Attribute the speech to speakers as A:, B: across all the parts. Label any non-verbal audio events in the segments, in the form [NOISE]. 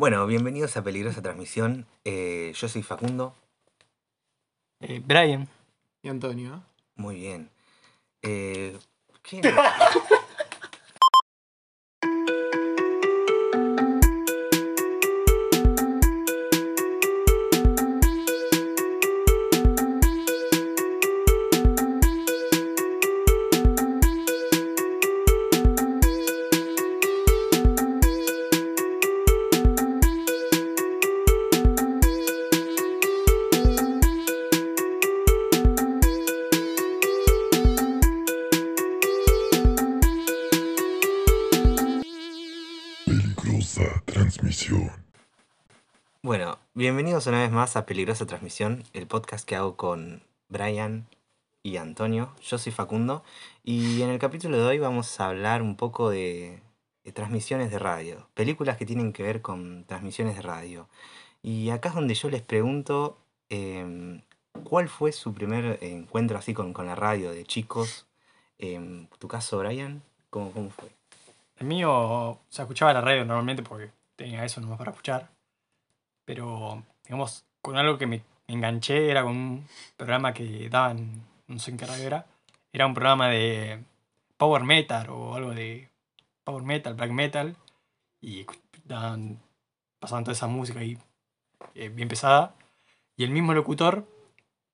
A: Bueno, bienvenidos a Peligrosa Transmisión. Eh, yo soy Facundo.
B: Eh, Brian.
C: Y Antonio.
A: Muy bien. Eh, ¿qué? [LAUGHS] una vez más a Peligrosa Transmisión, el podcast que hago con Brian y Antonio. Yo soy Facundo y en el capítulo de hoy vamos a hablar un poco de, transmisiones de radio, películas que tienen que ver con transmisiones de radio. Y acá es donde yo les pregunto em, cuál fue su primer encuentro así con, con la radio de chicos. En tu caso, Brian, ¿cómo, cómo fue?
B: El mío, se escuchaba la radio normalmente porque tenía eso nomás para escuchar. Pero, digamos, con algo que me enganché era con un programa que daban, no sé en qué radio era. Era un programa de power metal o algo de power metal, black metal. Y daban, pasaban toda esa música ahí eh, bien pesada. Y el mismo locutor,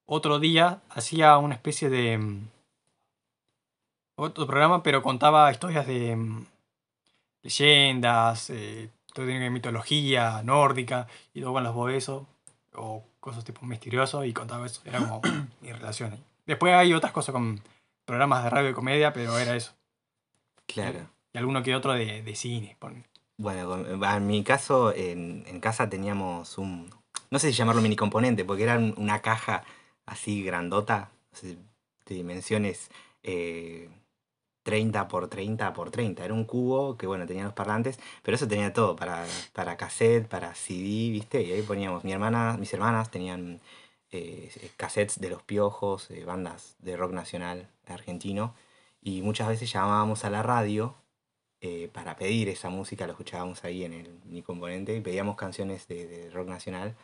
B: otro día, hacía una especie de. mm, Otro programa, pero contaba historias de. mm, leyendas, eh, todo tiene que ver mitología nórdica y todo con los boesos o cosas tipo misteriosas y contaba eso. Era como [CLEARS THROAT] mi relación ahí. Después hay otras cosas con programas de radio y comedia, pero era eso.
A: Claro.
B: Y alguno que otro de, de cine.
A: Bueno, en mi caso, en, en casa teníamos un. No sé si llamarlo mini componente, porque era un- una caja así grandota, no sé, de dimensiones eh, 30 por 30 por 30. Era un cubo que, bueno, tenía los parlantes, pero eso tenía todo, para, para cassette, para CD, ¿viste? Y ahí poníamos. Mi hermana, mis hermanas tenían eh, cassettes de los piojos, eh, bandas de rock nacional argentino, y muchas veces llamábamos a la radio eh, para pedir esa música, lo escuchábamos ahí en el mi componente y pedíamos canciones de, de rock nacional.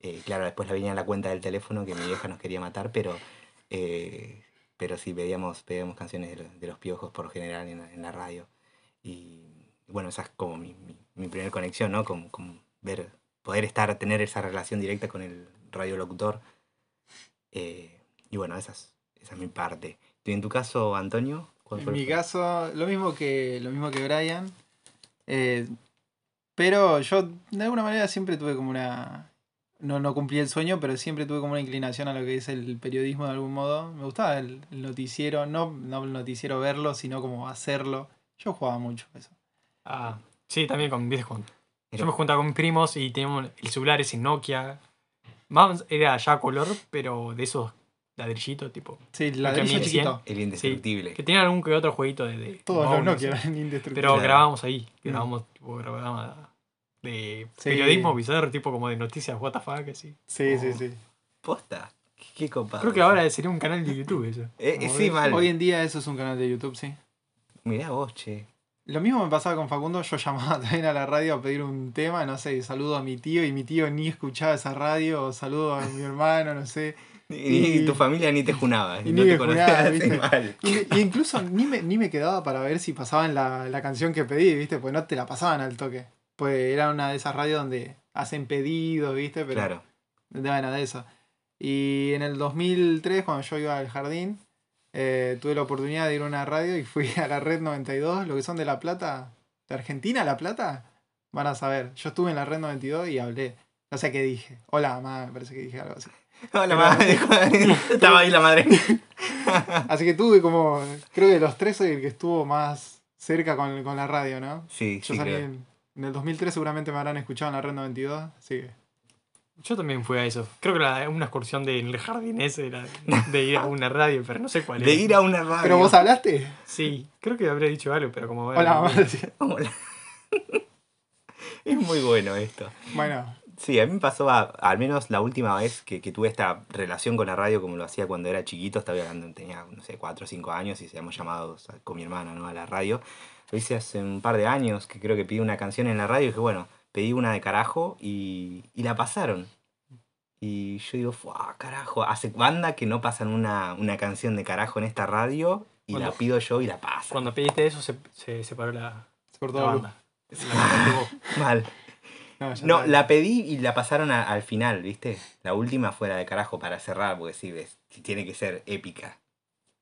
A: Eh, claro, después la venía la cuenta del teléfono que mi vieja nos quería matar, pero, eh, pero sí pedíamos, pedíamos canciones de, de los piojos por general en, la- en la radio. Y bueno, esa es como mi, mi, mi primera conexión, ¿no? Con, con ver, poder estar, tener esa relación directa con el radiolocutor. Eh, y bueno, esa es, esa es mi parte. ¿Y en tu caso, Antonio? ¿Cuál
C: En
A: fue
C: mi caso, lo mismo que, lo mismo que Brian. Eh, pero yo, de alguna manera, siempre tuve como una. No, no cumplí el sueño, pero siempre tuve como una inclinación a lo que es el periodismo de algún modo. Me gustaba el, el noticiero, no, no el noticiero verlo, sino como hacerlo. Yo jugaba mucho eso.
B: Ah, sí, también con
A: Pero-
B: Yo me juntaba con mis primos y teníamos el celular ese Nokia. Más era ya color, pero de esos ladrillitos, tipo.
C: Sí,
B: Lo
C: la
B: que a mí
C: de
B: me
C: chiquito.
A: El indestructible.
B: Que tenían algún que otro jueguito de. de
C: Todos los Nokia
B: sí.
C: eran indestructibles.
B: Pero
A: Claro.
B: grabábamos ahí.
C: Mm.
B: Grabábamos tipo programa de
C: Sí.
B: periodismo bizarro, tipo como de noticias, what the fuck, así.
C: Sí, sí, sí.
A: Posta. Qué, qué.
B: Creo que ahora sería un canal de YouTube eso. [LAUGHS]
A: Eh, eh, sí, mal.
C: Hoy en día eso es un canal de YouTube, sí.
A: Mirá vos, che.
C: Lo mismo me pasaba con Facundo, yo llamaba [LAUGHS] también a la radio a pedir un tema, no sé, saludo a mi tío y mi tío ni escuchaba esa radio, o saludo a mi hermano, no sé. [LAUGHS]
A: Ni,
C: Y-
A: tu familia ni te junaba.
C: y
A: no
C: ni
A: te
C: me
A: conocía,
C: junaba,
A: sí,
C: ¿viste?
A: mal.
C: Y, y incluso ni me, ni me quedaba para ver si pasaban la, la canción que pedí, ¿viste? Pues no te la pasaban al toque. Pues era una de esas radios donde hacen pedidos, ¿viste? Pero
A: Claro.
C: de bueno, de eso. Y en el 2003, cuando yo iba al jardín, eh, tuve la oportunidad de ir a una radio y fui [LAUGHS] a la Red 92, lo que son de La Plata, de Argentina, La Plata, van a saber. Yo estuve en la Red 92 y hablé. No sé qué dije. Hola, mamá, me parece que dije algo así. [LAUGHS]
A: Hola, madre. [LAUGHS] Estaba ahí la madre.
C: Así que tuve como, creo que de los tres soy el que estuvo más cerca con, con la radio, ¿no?
A: Sí,
C: Yo
A: sí,
C: salí
A: creo.
C: en, en el 2003, seguramente me habrán escuchado en la Red 92, así que...
B: Yo también fui a eso. Creo que era una excursión del jardín ese era de ir a una radio, pero no sé cuál
A: De
B: era.
A: ir a una radio.
C: ¿Pero vos hablaste?
B: Sí, creo que habría dicho algo, pero como.
C: Hola, mamá.
A: Hola. [LAUGHS] es muy bueno esto.
C: Bueno,
A: Sí, a mí me pasó, a- al menos la última vez que, que tuve esta relación con la radio como lo hacía cuando era chiquito, estaba hablando, tenía, no sé, 4 o 5 años y seamos llamados a- con mi hermana ¿no? a la radio. Lo hice hace un par de años, que creo que pide una canción en la radio y dije, bueno, pedí una de carajo y, y la pasaron. Y yo digo, "Fua, carajo, hace banda que no pasan una, una canción de carajo en esta radio y la pido yo y la pasan.
B: Cuando pediste eso se, se separó la,
C: Se cortó
B: la
C: la
B: banda. La cantaste vos. [LAUGHS]
A: Mal.
C: No,
A: la pedí y la pasaron a- al final, ¿viste? La última fue la de carajo para cerrar, porque sí, ves, tiene que ser épica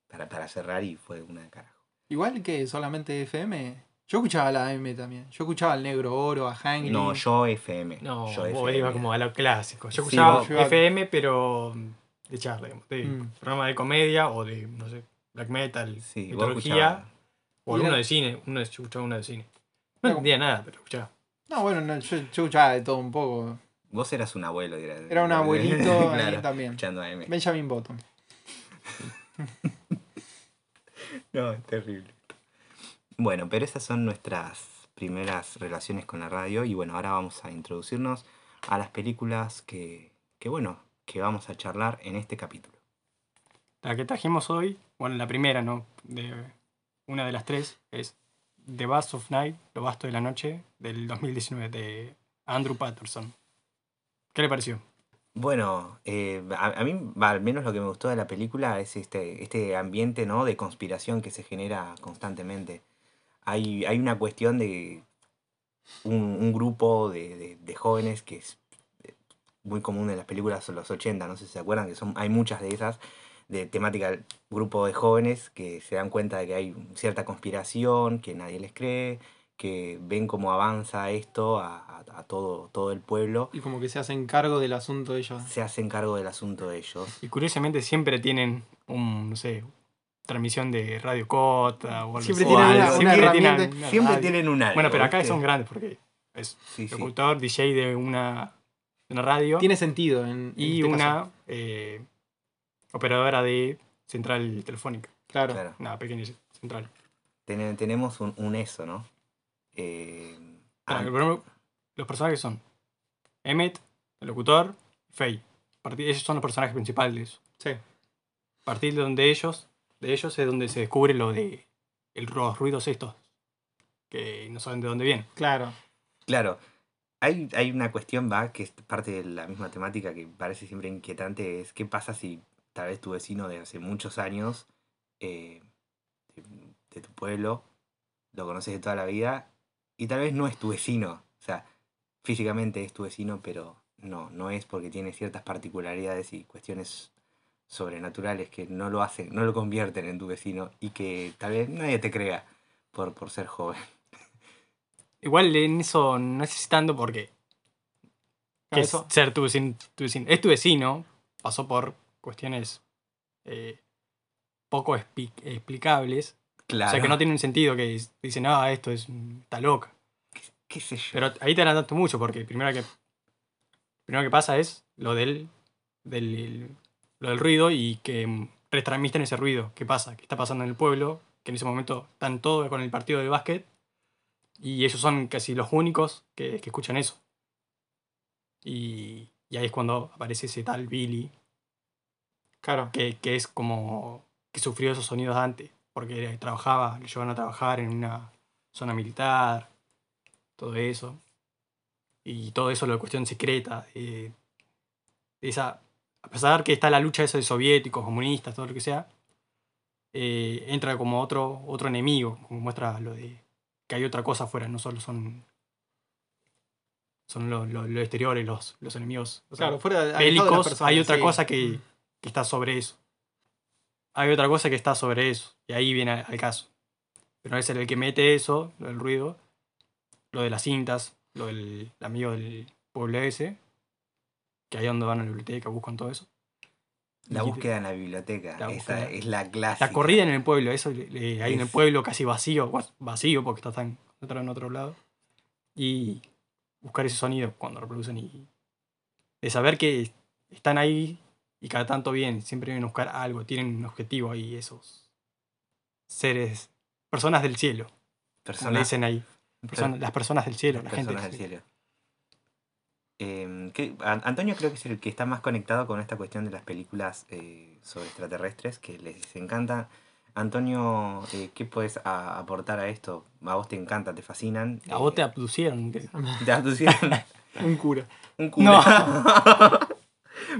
A: para, para cerrar y fue una de carajo.
C: Igual que solamente FM. Yo escuchaba la AM también. Yo escuchaba al Negro Oro, a Hangry.
A: No, yo FM.
B: No,
A: yo
B: vos ibas como a lo clásico. Yo
A: Sí,
B: escuchaba
C: iba-
B: FM, pero mm, de charla, digamos, de
C: Mm.
B: programa de comedia o de, no sé, black metal,
A: Sí,
B: mitología, o alguno
C: era-
B: de cine. Uno de, yo escuchaba uno de cine. No entendía nada, pero escuchaba.
C: No, bueno, no, yo, yo escuchaba de todo un poco.
A: Vos eras un abuelo. Era,
C: Era un [LAUGHS] abuelito ahí
A: claro,
C: también.
A: escuchando AM.
C: Benjamin Button. [LAUGHS] [LAUGHS]
A: No, es terrible. Bueno, pero esas son nuestras primeras relaciones con la radio y bueno, ahora vamos a introducirnos a las películas que, que bueno, que vamos a charlar en este capítulo.
B: La que trajimos hoy, bueno, la primera, ¿no? De una de las tres es The Bass of Night, Lo Basto de la Noche, del 2019, de Andrew Patterson. ¿Qué le pareció?
A: Bueno, eh, a, a mí al menos lo que me gustó de la película es este, este ambiente ¿no? de conspiración que se genera constantemente. Hay, hay una cuestión de un, un grupo de, de- de jóvenes que es eh, muy común en las películas de los 80, no sé si se acuerdan, que son, hay muchas de esas, de temática grupo de jóvenes que se dan cuenta de que hay cierta conspiración, que nadie les cree, que ven cómo avanza esto a, a- a todo, todo el pueblo,
C: Y como que se hacen cargo del asunto ellos.
A: se hacen cargo del asunto de ellos.
B: Y curiosamente siempre tienen un, no sé, transmisión de Radio Cota o algo
C: Siempre
B: así.
A: tienen
B: O
A: una-
B: algo.
A: una
B: Siempre tienen una
A: Siempre tienen un algo.
B: Bueno, pero acá
A: ¿viste?
B: son grandes porque es
A: Sí, sí.
B: locutor, DJ de una, de una radio
C: Tiene sentido en, en
B: y
C: este
B: una eh, operadora de central telefónica.
C: Claro.
A: Claro.
B: Una pequeña central.
A: Ten- tenemos un, un eso, ¿no? Eh, ah,
B: ejemplo, los personajes son Emmet, el locutor, Faye. Ellos son los personajes principales de eso.
C: Sí.
B: A partir de donde ellos, de ellos es donde se descubre lo de el, los ruidos estos. Que no saben de dónde vienen.
C: Claro.
A: claro, hay, hay una cuestión, va, que es parte de la misma temática que parece siempre inquietante, es qué pasa si tal vez tu vecino de hace muchos años, eh, de, de tu pueblo, lo conoces de toda la vida, y tal vez no es tu vecino, o sea, físicamente es tu vecino, pero no, no es porque tiene ciertas particularidades y cuestiones sobrenaturales que no lo hacen, no lo convierten en tu vecino y que tal vez nadie te crea por, por ser joven. [LAUGHS]
B: Igual en eso no necesitando porque que es
C: eso-
B: ser tu vecino, tu vecino. Es tu vecino, pasó por cuestiones eh, poco expli- explicables.
A: Claro.
B: O sea que no tienen sentido que dicen, ah, esto es está loca.
A: qué sé yo.
B: Pero ahí te adelantaste mucho porque primero que primero que pasa es lo del, del lo del ruido y que retransmiten ese ruido. ¿Qué pasa? ¿Qué está pasando en el pueblo? Que en ese momento están todos con el partido de básquet y ellos son casi los únicos que, que escuchan eso. Y, y ahí es cuando aparece ese tal Billy
C: Claro.
B: que, que es como que sufrió esos sonidos antes, porque trabajaba, lo llevaron a trabajar en una zona militar, todo eso. Y todo eso la cuestión secreta, esa, a pesar que está la lucha esa de soviéticos, comunistas, todo lo que sea, eh, entra como otro, otro enemigo, como muestra lo de que hay otra cosa afuera, no solo son son los los- los exteriores, los, los enemigos. o sea,
C: Claro, fuera de,
B: bélicos,
C: personas,
B: hay otra
C: sí.
B: cosa que, que está sobre eso. Hay otra cosa que está sobre eso. Y ahí viene al, caso. Pero es el que mete eso, lo del ruido, lo de las cintas, lo del amigo del pueblo ese, que ahí es donde van a la biblioteca, buscan todo eso.
A: La búsqueda en la biblioteca.
B: La
A: esa
B: búsqueda.
A: es la clásica.
B: La corrida en el pueblo, eso eh, ahí en el pueblo casi vacío, va- vacío porque está tan otro en otro lado. Y buscar ese sonido cuando reproducen y de saber que están ahí y cada tanto vienen, siempre vienen a buscar algo, tienen un objetivo ahí esos seres, personas del cielo, como le
A: Personas,
B: dicen ahí, personas- las personas del cielo, la gente
A: personas del cielo. Eh, que- An- Antonio creo que es el que está más conectado con esta cuestión de las películas eh, sobre extraterrestres, que les encanta. Antonio, eh, ¿qué puedes a- aportar a esto? A vos te encanta, te fascinan.
B: A vos te
A: eh,
B: abducieron. que-
A: te abducieron [LAUGHS] [LAUGHS]
C: Un cura.
A: un cura. [LAUGHS]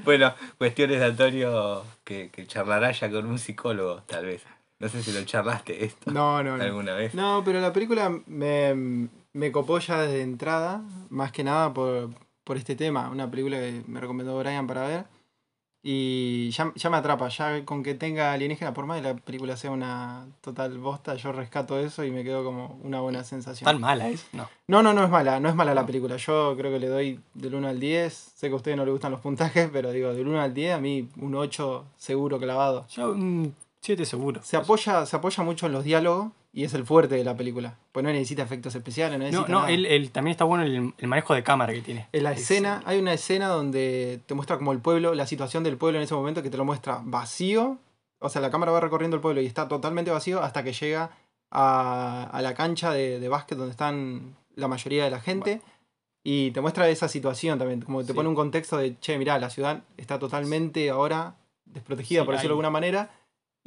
A: [LAUGHS] bueno, cuestiones de Antonio que, que charlará ya con un psicólogo, tal vez. No sé si lo charlaste esto
C: No, no, no.
A: alguna vez.
C: No, pero la película me, me copó ya desde entrada, más que nada por, por este tema. Una película que me recomendó Brian para ver. Y ya, ya me atrapa, ya con que tenga alienígena, por más que la película sea una total bosta, yo rescato eso y me quedo como una buena sensación.
B: Tan mala es. No.
C: No, no, no es mala, no es mala la película. Yo creo que le doy del 1 al 10. Sé que a ustedes no les gustan los puntajes, pero digo, del 1 al 10 a mí un 8 seguro clavado.
B: Yo un 7 seguro.
C: Se apoya, se apoya mucho en los diálogos y es el fuerte de la película. Pues no necesita efectos especiales, no
B: No,
C: necesita
B: no,
C: nada.
B: el, el- también está bueno el, el manejo de cámara que tiene.
C: En la
B: Es-
C: escena, hay una escena donde te muestra como el pueblo, la situación del pueblo en ese momento que te lo muestra vacío. O sea, la cámara va recorriendo el pueblo y está totalmente vacío hasta que llega a, a la cancha de, de básquet donde están la mayoría de la gente. Y te muestra esa situación también, como te
B: Sí.
C: pone un contexto de, che, mirá, la ciudad está totalmente ahora desprotegida,
B: Sí,
C: por decirlo de
B: hay-
C: alguna manera,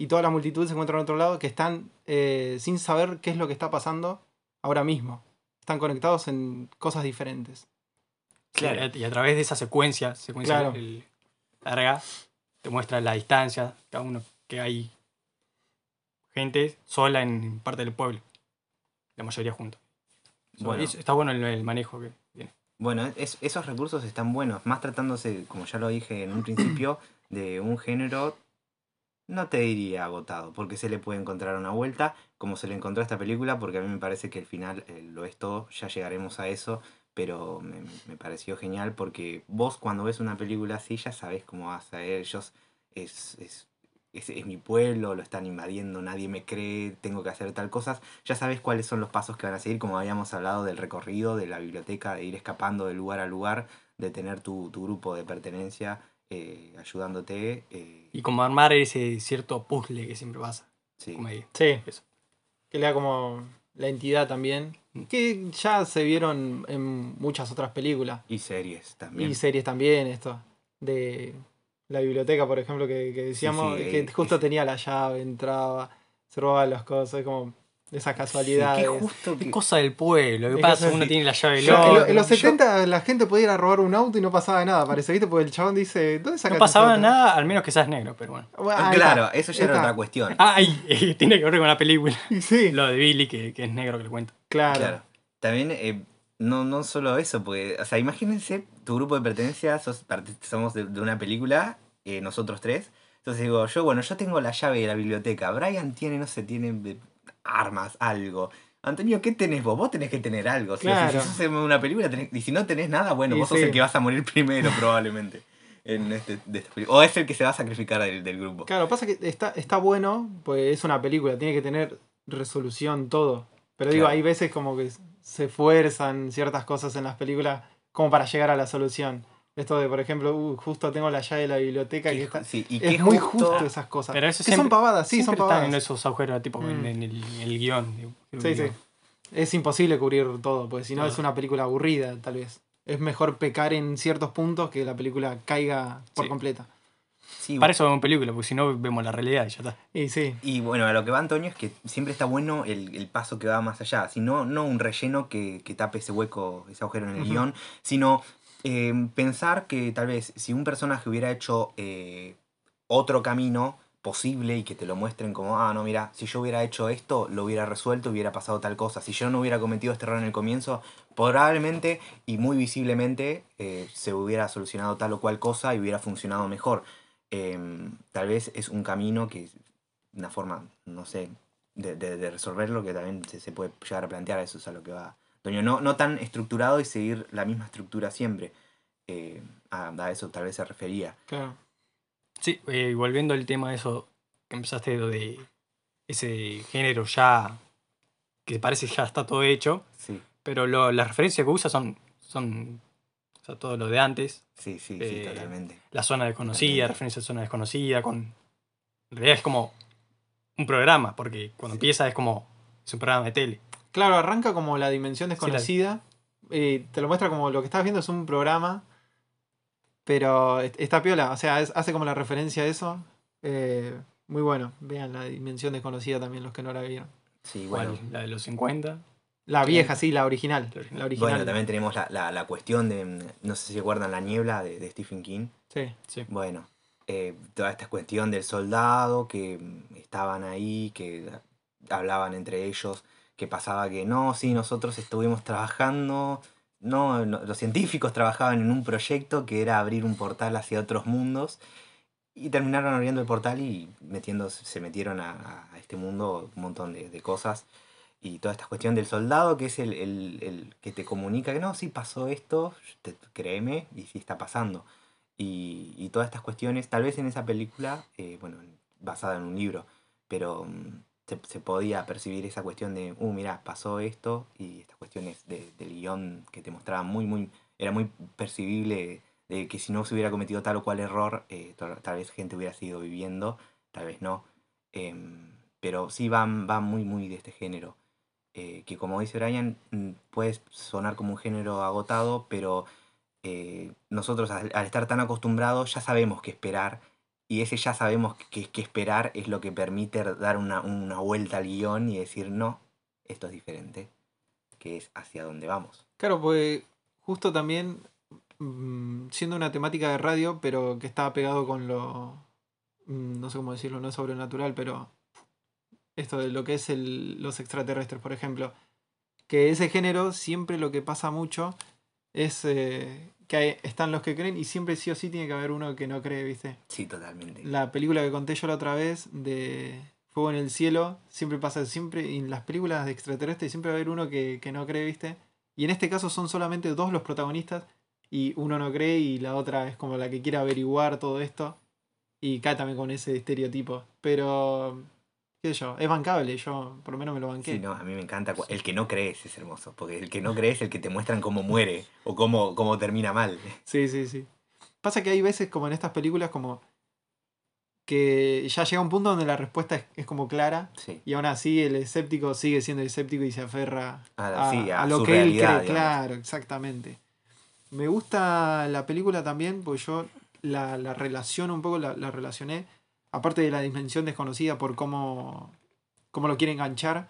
C: y toda la multitud se encuentra en otro lado que están eh, sin saber qué es lo que está pasando ahora mismo. Están conectados en cosas diferentes.
A: Claro.
B: Y a través de esa secuencia, secuencia
C: Claro.
B: el- larga, te muestra la distancia, cada uno que hay gente sola en parte del pueblo. La mayoría juntos.
A: Bueno.
B: Está bueno el, el manejo que tiene.
A: Bueno, es- esos recursos están buenos, más tratándose, como ya lo dije en un principio, de un género, no te diría agotado, porque se le puede encontrar una vuelta, como se le encontró a esta película, porque a mí me parece que el final eh, lo es todo, ya llegaremos a eso, pero me, me pareció genial porque vos cuando ves una película así ya sabés cómo vas a ir, ellos es, es, es, es mi pueblo, lo están invadiendo, nadie me cree, tengo que hacer tal cosas, ya sabes cuáles son los pasos que van a seguir, como habíamos hablado del recorrido, de la biblioteca, de ir escapando de lugar a lugar, de tener tu, tu grupo de pertenencia eh, ayudándote. eh,
B: Y como armar ese cierto puzzle que siempre pasa.
A: sí.
B: Como ahí.
C: Sí.
B: Eso.
C: Que le da como la entidad también. Que ya se vieron en muchas otras películas.
A: Y series también.
C: Y series también, esto. De la biblioteca, por ejemplo, que, que decíamos,
A: sí,
C: que
A: eh,
C: justo
A: es-
C: tenía la llave, entraba, se robaba las cosas, como esas
A: Sí,
C: casualidades.
A: qué justo
B: Es
A: que-
B: cosa del pueblo. ¿Qué
C: Es
B: pasa? Uno
A: sí.
B: tiene la llave del otro.
C: en los
A: yo-
C: 70 la gente podía ir a robar un auto y no pasaba nada, parece, ¿viste? Porque el chabón dice, ¿dónde sacaste
B: No pasaba
C: esta
B: nada, al menos que seas negro, pero bueno.
A: Ah, claro,
C: está,
A: eso ya era otra cuestión.
B: Ay, eh, tiene que ver con la película. [LAUGHS]
C: Sí,
B: Lo de Billy, que, que es negro que le cuenta.
C: claro.
A: Claro. También, eh, no, no solo eso, porque, o sea, imagínense, tu grupo de pertenencia, sos, somos de, de una película, eh, nosotros tres. Entonces digo, yo, bueno, yo tengo la llave de la biblioteca. Brian tiene, no sé, tiene armas, algo. Antonio, ¿qué tenés vos? Vos tenés que tener algo. ¿sí? O sea,
C: Claro.
A: Si sos en una película, tenés- y si no tenés nada, bueno,
C: Y
A: vos sos
C: sí.
A: el que vas a morir [LAUGHS] primero, probablemente. En este, de esta película. o es el que se va a sacrificar del, del grupo.
C: Claro, pasa que está, está bueno, pues es una película, tiene que tener resolución todo. Pero digo,
A: Claro.
C: hay veces como que se fuerzan ciertas cosas en las películas como para llegar a la solución. Esto de, por ejemplo, uh, justo tengo la llave de la biblioteca que está...
A: sí, y
C: es muy
A: justo-
C: justo esas cosas.
B: Pero eso
C: que
B: siempre,
C: son pavadas, sí, son pavadas.
B: están en esos agujeros, tipo en,
C: Mm.
B: en el, en el guion. digo,
C: Sí, sí. Es imposible cubrir todo, porque si no
B: Claro.
C: es una película aburrida, tal vez. Es mejor pecar en ciertos puntos que la película caiga por
B: Sí.
C: completa.
A: sí,
B: Para eso vemos película, porque si no vemos la realidad y ya está.
C: Y sí,
A: Y bueno, a lo que va Antonio es que siempre está bueno el, el paso que va más allá, sino no un relleno que, que tape ese hueco, ese agujero en el guion, sino eh, pensar que tal vez si un personaje hubiera hecho eh, otro camino posible y que te lo muestren como, ah, no, mira, si yo hubiera hecho esto, lo hubiera resuelto, hubiera pasado tal cosa, si yo no hubiera cometido este error en el comienzo, probablemente y muy visiblemente eh, se hubiera solucionado tal o cual cosa y hubiera funcionado mejor. Em, tal vez es un camino que una forma, no sé, de, de- de resolverlo que también se, se puede llegar a plantear, eso es a lo que va. Toño, no, no tan estructurado y seguir la misma estructura siempre. Eh, a, a eso tal vez se refería.
C: claro.
B: Sí, eh, volviendo al tema de eso que empezaste de, ese género ya que parece que ya está todo hecho,
A: Sí,
B: pero lo- las referencias que usa son, son o sea, todo lo de antes,
A: sí, sí, sí,
B: Eh,
A: totalmente.
B: la zona desconocida,
A: Totalmente.
B: referencia a zona desconocida, con... En realidad es como un programa, porque cuando
A: Sí.
B: empieza es como... Es un programa de tele.
C: Claro, arranca como la dimensión
B: la-
C: desconocida. y te lo muestra como lo que estás viendo es un programa. Pero est- está piola. O sea, es- hace como la referencia a eso. eh, Muy bueno. Vean la dimensión desconocida también los que no la vieron.
A: Sí, bueno.
B: La de los 50.
C: La vieja, sí, la original.
B: La.
A: Bueno, también tenemos la, la- la cuestión de, no sé si se acuerdan, La Niebla de, de Stephen King.
C: Sí.
B: Sí.
A: Bueno, eh, toda esta cuestión del soldado, que estaban ahí, que hablaban entre ellos, que pasaba que no, sí, nosotros estuvimos trabajando, no, los científicos trabajaban en un proyecto que era abrir un portal hacia otros mundos y terminaron abriendo el portal y metiendo, se metieron a, a este mundo un montón de, de cosas. Y toda esta cuestión del soldado, que es el, el- el que te comunica que no, sí pasó esto, te- créeme, y sí está pasando. Y, y todas estas cuestiones, tal vez en esa película, eh, bueno, basada en un libro, pero mm, se, se podía percibir esa cuestión de, uh, mira, pasó esto, y estas cuestiones de- del guion que te mostraban muy, muy, era muy percibible de que si no se hubiera cometido tal o cual error, eh, tal, tal vez gente hubiera seguido viviendo, tal vez no. Em, pero sí van, van muy, muy de este género. eh, que como dice Brian, mm, puede sonar como un género agotado, pero eh, nosotros al, al estar tan acostumbrados ya sabemos qué esperar y ese ya sabemos qué qué esperar es lo que permite dar una, una vuelta al guion y decir no, esto es diferente, que es hacia dónde vamos.
C: Claro, pues justo también mm, siendo una temática de radio, pero que estaba pegado con lo. mm, No sé cómo decirlo, no es sobrenatural, pero. Esto de lo que es los extraterrestres, por ejemplo. Que ese género siempre lo que pasa mucho es eh, que hay- están los que creen y siempre sí o sí tiene que haber uno que no cree, ¿viste?
A: Sí, totalmente.
C: La película que conté yo la otra vez de Fuego en el Cielo, siempre pasa, siempre, en las películas de extraterrestres siempre va a haber uno que, que no cree, ¿viste? Y en este caso son solamente dos los protagonistas y uno no cree y la otra es como la que quiere averiguar todo esto y también con ese estereotipo. Pero, qué sé yo, es bancable, yo por lo menos me lo banqué.
A: Sí, no, a mí me encanta. El que no crees es hermoso, porque el que no crees es el que te muestran cómo muere o cómo, cómo termina mal. [LAUGHS]
C: Sí, sí, sí. Pasa que hay veces como en estas películas como que ya llega un punto donde la respuesta es, es como clara
A: Sí,
C: y aún así el escéptico sigue siendo escéptico y se aferra a,
A: sí, a
C: a lo que él cree.
A: digamos.
C: Claro, exactamente. Me gusta la película también porque yo la, la relaciono un poco, la, la relacioné, aparte de la dimensión desconocida por cómo, cómo lo quiere enganchar,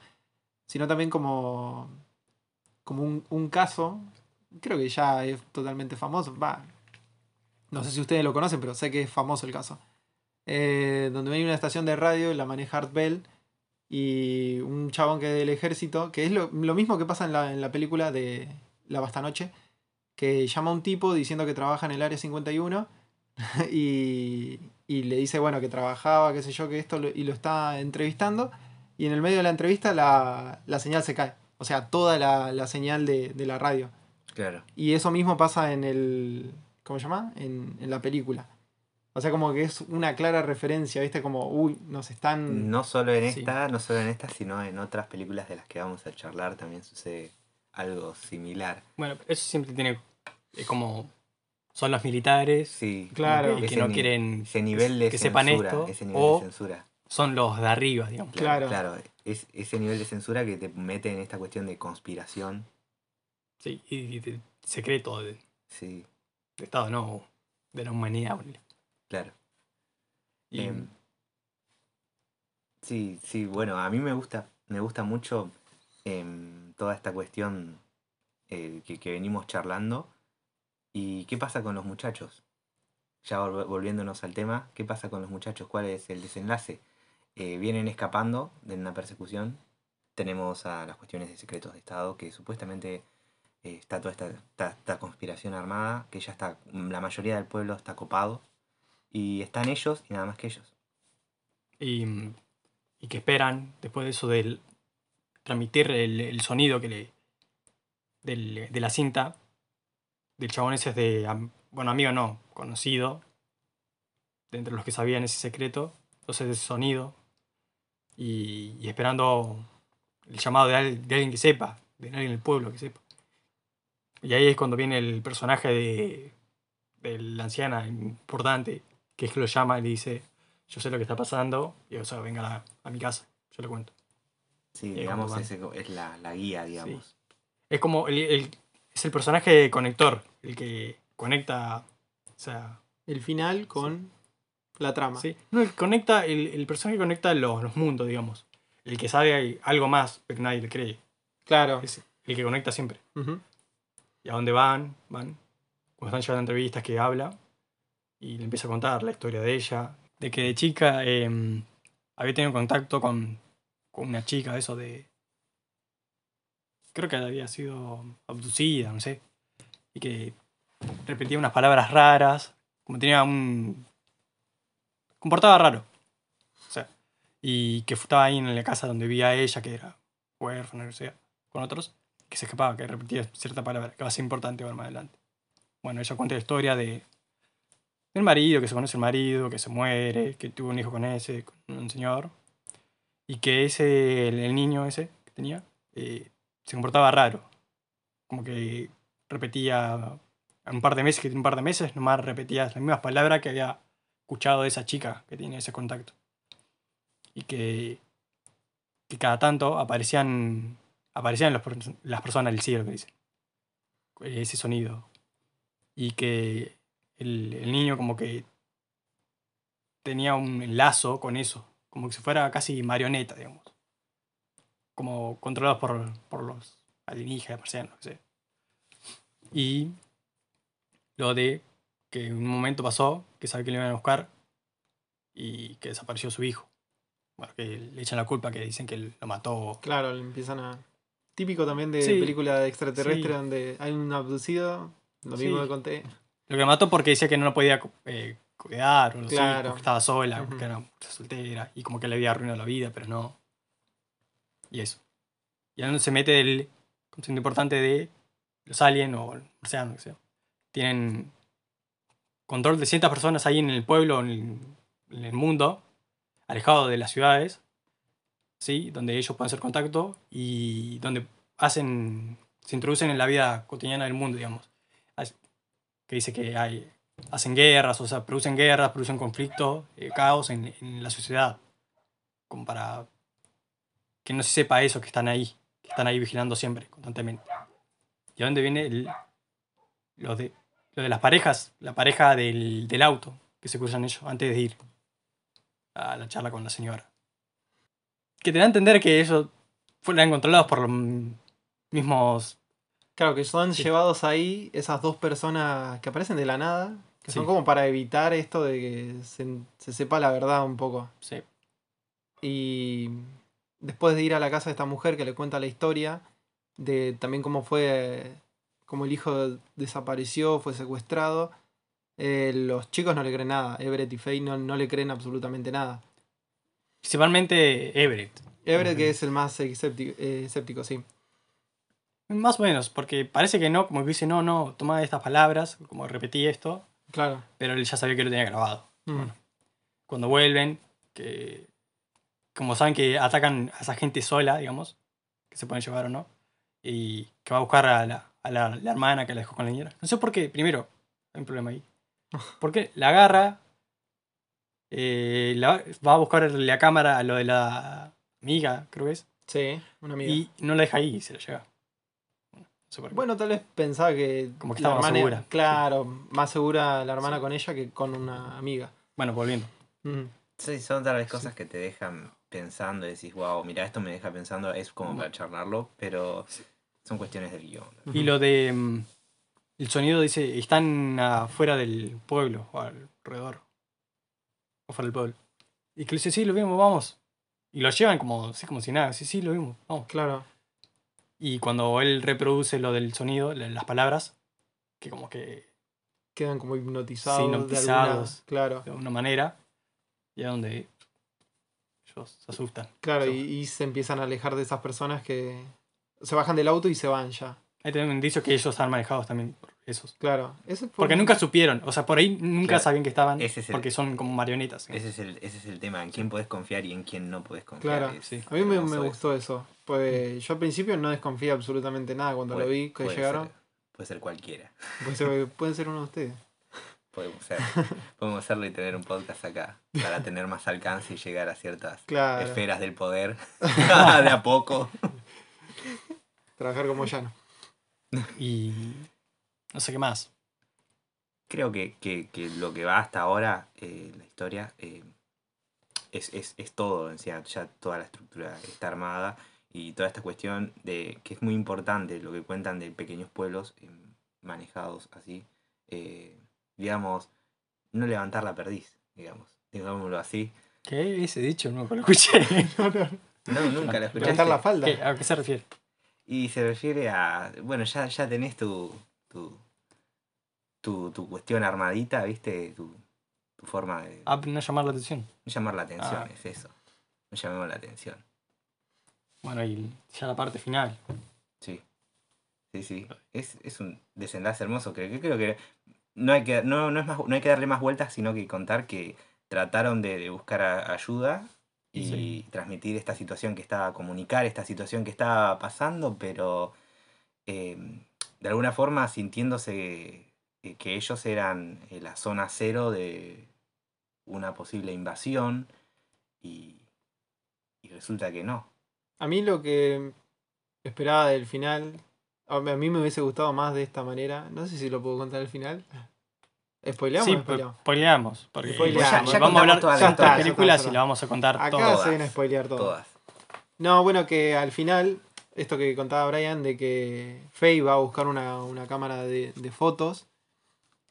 C: sino también como, como un, un caso, creo que ya es totalmente famoso, va, no sé si ustedes lo conocen, pero sé que es famoso el caso. Eh, donde hay una estación de radio, la maneja Art Bell, y un chabón que es del ejército, que es lo, lo mismo que pasa en la, en la película de La Bastanoche, que llama a un tipo diciendo que trabaja en el área 51 y, [LAUGHS] y le dice, bueno, que trabajaba, qué sé yo, que esto, y lo está entrevistando, y en el medio de la entrevista la, la señal se cae, o sea, toda la, la señal de, de la radio.
A: claro.
C: Y eso mismo pasa en el. ¿Cómo se llama? En, en la película. O sea, como que es una clara referencia, ¿viste? Como, uy, nos están.
A: No solo en
B: Sí.
A: esta, no solo en esta, sino en otras películas de las que vamos a charlar también sucede algo similar.
B: Bueno, eso siempre tiene eh, como. Son los militares
A: Sí,
C: Claro.
B: que, que
A: ese
B: no quieren
A: ese nivel de
B: que sepan
A: censura,
B: esto,
A: ese nivel
B: o
A: de censura.
B: son los de arriba, digamos.
C: Claro.
A: Claro, es ese nivel de censura que te mete en esta cuestión de conspiración.
B: Sí, y, y de secreto de,
A: Sí,
B: de Estado, no de la humanidad.
A: claro.
B: Y,
A: Em, sí, sí, bueno, a mí me gusta, me gusta mucho em, toda esta cuestión eh, que, que venimos charlando. ¿Y qué pasa con los muchachos? Ya vol- volviéndonos al tema, ¿qué pasa con los muchachos? ¿Cuál es el desenlace? Eh, vienen escapando de una persecución. Tenemos a las cuestiones de secretos de Estado, que supuestamente eh, está toda esta, esta- esta conspiración armada, que ya está, la mayoría del pueblo está copado. Y están ellos y nada más que ellos.
B: y, y que esperan, después de eso, del transmitir el, el sonido que le. Del, de la cinta. Del chabón ese es de. Bueno, amigo no, conocido. De entre los que sabían ese secreto. Entonces, ese sonido. Y, y esperando el llamado de, al- de alguien que sepa. De alguien del pueblo que sepa. Y ahí es cuando viene el personaje de, de la anciana importante. Que es que lo llama y le dice: Yo sé lo que está pasando. Y o sea, venga a, a mi casa. Yo le cuento.
A: Sí,
B: Y
A: digamos, co- es la, la guía, digamos.
B: Es como el, el- es el personaje conector, el que conecta, o sea,
C: El final con. La trama.
B: Sí. No, el, conecta, el, el personaje conecta los, los mundos, digamos. El que sabe algo más, pero nadie le cree.
C: Claro.
B: Es el que conecta siempre. Y a dónde van, van. Cuando están llevando entrevistas que habla. Y le empieza a contar la historia de ella. De que de chica eh, había tenido contacto con, con una chica, eso de... Creo que había sido abducida, no sé. Y que repetía unas palabras raras. Como tenía un... Comportaba raro. O sea, y que estaba ahí en la casa donde vivía ella, que era huérfana, no sé, con otros, que se escapaba, que repetía cierta palabra, que va a ser importante ver más adelante. Bueno, ella cuenta la historia de del marido, que se conoce el marido, que se muere, que tuvo un hijo con ese, con un señor, y que ese, el, el niño ese que tenía, eh, se comportaba raro. Como que repetía un par de meses, que un par de meses, nomás repetía las mismas palabras que había escuchado de esa chica que tiene ese contacto. Y que, que cada tanto aparecían, aparecían las personas del cielo, que dicen. Ese sonido. Y que el, el niño como que tenía un lazo con eso. Como que si fuera casi marioneta, digamos. Como controlados por, por los alienígenas, marcianos, no sé. Y lo de que en un momento pasó que sabe que le iban a buscar y que desapareció su hijo. Bueno, que le echan la culpa, que dicen que él lo mató.
C: Claro, le empiezan a. Típico también de
B: Sí.
C: película de extraterrestre
B: Sí.
C: donde hay un abducido. Lo
B: Sí.
C: mismo que conté.
B: Lo que mató porque decía que no lo podía eh, cuidar o así,
C: Claro.
B: porque estaba sola, porque era soltera y como que le había arruinado la vida, pero no. Y eso. Y ahora se mete el concepto importante de los aliens o marcianos, que sea. Tienen control de ciertas personas ahí en el pueblo, en el, en el mundo, alejado de las ciudades, ¿sí? donde ellos pueden hacer contacto y donde hacen, se introducen en la vida cotidiana del mundo, digamos. Que dice que hay, hacen guerras, o sea, producen guerras, producen conflictos, eh, caos en, en la sociedad, como para que no se sepa eso, que están ahí, que están ahí vigilando siempre, constantemente. ¿Y a dónde viene el, lo, de, lo de las parejas? La pareja del, del auto que se cruzan ellos antes de ir a la charla con la señora. Que te da a entender que ellos fueron controlados por los mismos.
C: Claro, que son
B: Sí.
C: llevados ahí esas dos personas que aparecen de la nada. Que son como para evitar esto de que se, se sepa la verdad un poco.
B: Sí,
C: Y después de ir a la casa de esta mujer que le cuenta la historia de también cómo fue, cómo el hijo desapareció, fue secuestrado, eh, los chicos no le creen nada. Everett y Faye no, no le creen absolutamente nada.
B: principalmente Everett.
C: Everett, que es el más escéptico, eh, escéptico, sí.
B: Más o menos, porque parece que no, como que dice, no, no, toma estas palabras, como repetí esto,
C: Claro.
B: pero él ya sabía que lo tenía grabado.
C: Mm.
B: Bueno. Cuando vuelven, que como saben que atacan a esa gente sola, digamos, que se pueden llevar o no, y que va a buscar a la, a la, la hermana que la dejó con la niñera. No sé por qué, primero, hay un problema ahí. [LAUGHS] Porque la agarra, eh, la- va a buscar la cámara a lo de la amiga, creo que es,
C: Sí, una amiga.
B: y no la deja ahí y se la lleva. Bueno.
C: Bueno, tal vez pensaba que.
B: Como que estaba más
C: hermana-
B: segura.
C: Claro, más segura la hermana
B: Sí.
C: con ella que con una amiga.
B: Bueno, volviendo.
C: Mm.
A: Sí, son tal vez cosas que te dejan pensando y decís, wow, mira, esto me deja pensando, es como para charlarlo, pero son cuestiones del guion.
B: Y lo de. mm, El sonido dice: están afuera del pueblo, o alrededor. O fuera del pueblo. Y que le dice: Sí, lo vimos, vamos. Y lo llevan como, así como si nada: Sí, sí, lo vimos, vamos.
C: Claro.
B: Y cuando él reproduce lo del sonido, la- las palabras, que como que
C: Quedan como hipnotizados.
B: Sí,
C: de alguna-
B: hipnotizados.
C: Claro.
B: de alguna manera, y es donde ellos se asustan.
C: Claro, y, y se empiezan a alejar de esas personas que se bajan del auto y se van ya.
B: Hay también un indicio que ellos están manejados también por esos.
C: Claro. Ese fue
B: Porque
C: un-
B: nunca supieron, o sea, por ahí nunca
A: Claro,
B: sabían que estaban,
A: ese es el-
B: porque son como marionetas.
A: Ese es el, ese es el tema, en quién puedes confiar y en quién no puedes confiar.
C: Claro.
A: Es
B: Sí.
C: A mí me, me gustó eso. Pues yo al principio no desconfié absolutamente nada cuando lo vi que
A: puede
C: llegaron.
A: Ser, puede ser cualquiera.
C: Pues eh, pueden ser uno de ustedes.
A: Podemos, ser, [LAUGHS] podemos hacerlo y tener un podcast acá para [LAUGHS] tener más alcance y llegar a ciertas
C: Claro.
A: esferas del poder [LAUGHS] de a poco.
C: Trabajar como llano.
B: Y no sé qué más.
A: creo que, que- que lo que va hasta ahora, eh, la historia, eh, es, es, es todo, o sea, ya toda la estructura está armada y toda esta cuestión de que es muy importante lo que cuentan de pequeños pueblos eh, manejados así, eh, digamos, no levantar la perdiz, digamos, digámoslo así.
B: ¿Qué? Ese dicho nunca lo escuché. [LAUGHS]
A: No, nunca lo escuchaste.
C: Levantar la falda.
B: ¿Qué? ¿A qué se refiere?
A: Y se refiere a, bueno, ya, ya tenés tu, tu, tu, tu cuestión armadita, ¿viste? Tu, tu forma de
B: Ah, no llamar la atención.
A: llamar la atención,
B: Ah.
A: es eso. No llamemos la atención.
B: Bueno, y ya la parte final.
A: Sí. Sí, sí. Es, es un desenlace hermoso. Creo creo que no hay que, no, no es más, no hay que darle más vueltas, sino que contar que trataron de, de buscar a- ayuda y
B: Sí.
A: transmitir esta situación que estaba, comunicar esta situación que estaba pasando, pero eh, de alguna forma sintiéndose eh, que ellos eran eh, la zona cero de una posible invasión y, y resulta que no.
C: A mí lo que esperaba del final, a a mí me hubiese gustado más de esta manera. No sé si lo puedo contar al final. ¿Spoileamos
B: Sí, pues,
C: spoileamos?
B: spoileamos. Porque
C: Spoileamos.
B: vamos
C: Ya-
B: a hablar
A: contamos toda la
B: de
C: historia.
B: las películas y la vamos a contar
C: Acá
B: todas.
C: se viene a spoilear todo.
A: Todas.
C: No, bueno, que al final, esto que contaba Brian, de que Faye va a buscar una, una cámara de, de fotos.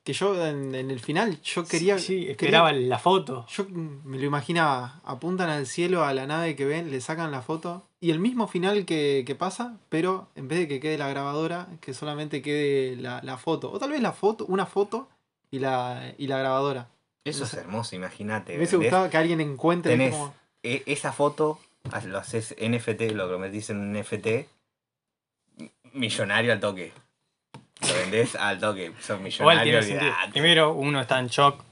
C: Que yo en, en el final, yo quería.
B: Sí,
C: quería-
B: esperaba la foto.
C: Yo me lo imaginaba, apuntan al cielo a la nave que ven, le sacan la foto y el mismo final que, que pasa, pero en vez de que quede la grabadora, que solamente quede la, la foto. O tal vez la foto, una foto y la, y la grabadora.
A: Eso es hermoso, imagínate.
C: Me hubiese gustado que alguien encuentre
A: Tenés
C: como-
A: e- esa foto, lo haces NFT, lo convertís en un NFT, millonario al toque. Lo vendés al toque, sos millonario.
B: Primero, uno está en shock.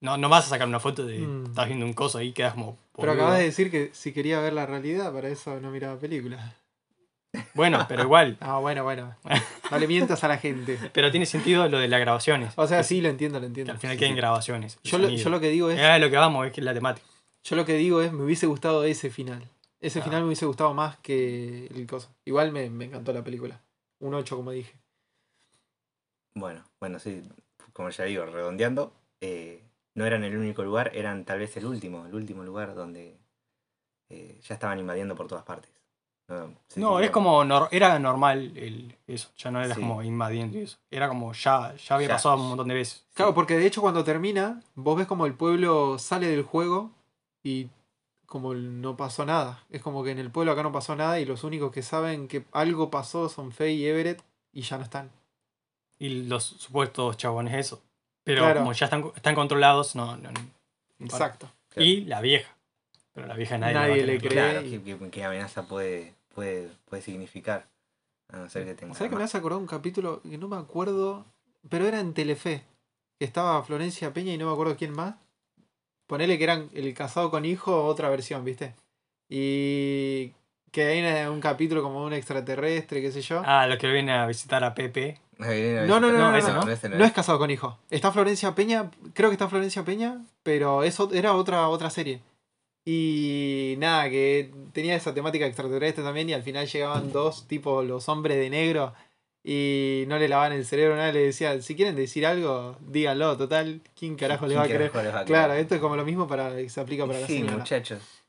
B: No, no vas a sacar una foto de.
C: Mm.
B: Estás viendo un coso ahí y quedas como.
C: Pero acabas de decir que si quería ver la realidad, para eso no miraba películas. [LAUGHS]
B: Bueno, pero igual. [LAUGHS]
C: Ah, bueno, bueno. No le mientas a la gente. [LAUGHS]
B: Pero tiene sentido lo de las grabaciones.
C: O sea,
B: Que-
C: sí, lo entiendo, lo
B: Que
C: entiendo.
B: al final
A: Sí,
B: queden
A: sí.
B: grabaciones.
C: Yo lo, yo lo que digo es,
B: Es lo que vamos, es que es la temática.
C: yo lo que digo es, me hubiese gustado ese final. Ese
B: Ah.
C: final me hubiese gustado más que el coso. Igual me, me encantó la película. Un 8, como dije.
A: Bueno, bueno, sí, como ya digo, redondeando, eh, no eran el único lugar, eran tal vez el último, el último lugar donde eh, ya estaban invadiendo por todas partes. No,
B: es como. nor- era normal el, eso. Ya no era
A: Sí.
B: como invadiendo y eso. Era como ya, ya había
A: Ya.
B: pasado un montón de veces.
C: Claro, porque de hecho cuando termina, vos ves como el pueblo sale del juego y como no pasó nada. Es como que en el pueblo acá no pasó nada y los únicos que saben que algo pasó son Faye y Everett y ya no están.
B: Y los supuestos chabones, eso. Pero
C: Claro.
B: como ya están, están controlados, no. no-.
C: Exacto.
A: Claro.
B: Y la vieja. Pero la vieja nadie,
C: le cree.
A: Claro, ¿qué, qué- qué amenaza puede, puede, puede significar? A no ser que tenga.
C: ¿Sabes que me has acordado un capítulo que no me acuerdo, pero era en Telefe? Que estaba Florencia Peña y no me acuerdo quién más. Ponele que eran el casado con hijo, otra versión, ¿viste? Y que hay un capítulo como un extraterrestre, qué sé yo.
B: Ah, los que vienen a visitar a Pepe.
C: No, no, no, no,
B: ese
C: no,
B: no.
A: ese
C: No es casado con hijo. Está Florencia Peña, creo que está Florencia Peña, pero eso era otra, otra serie. Y nada, que tenía esa temática extraterrestre también y al final llegaban dos, tipo los hombres de negro, y no le lavaban el cerebro, nada, le decían, si quieren decir algo, díganlo, total, ¿quién carajo le va a
A: ¿Quién
C: creer?
A: carajo les va a
C: Claro, esto es como lo mismo para se aplica para la
A: Sí, muchachos.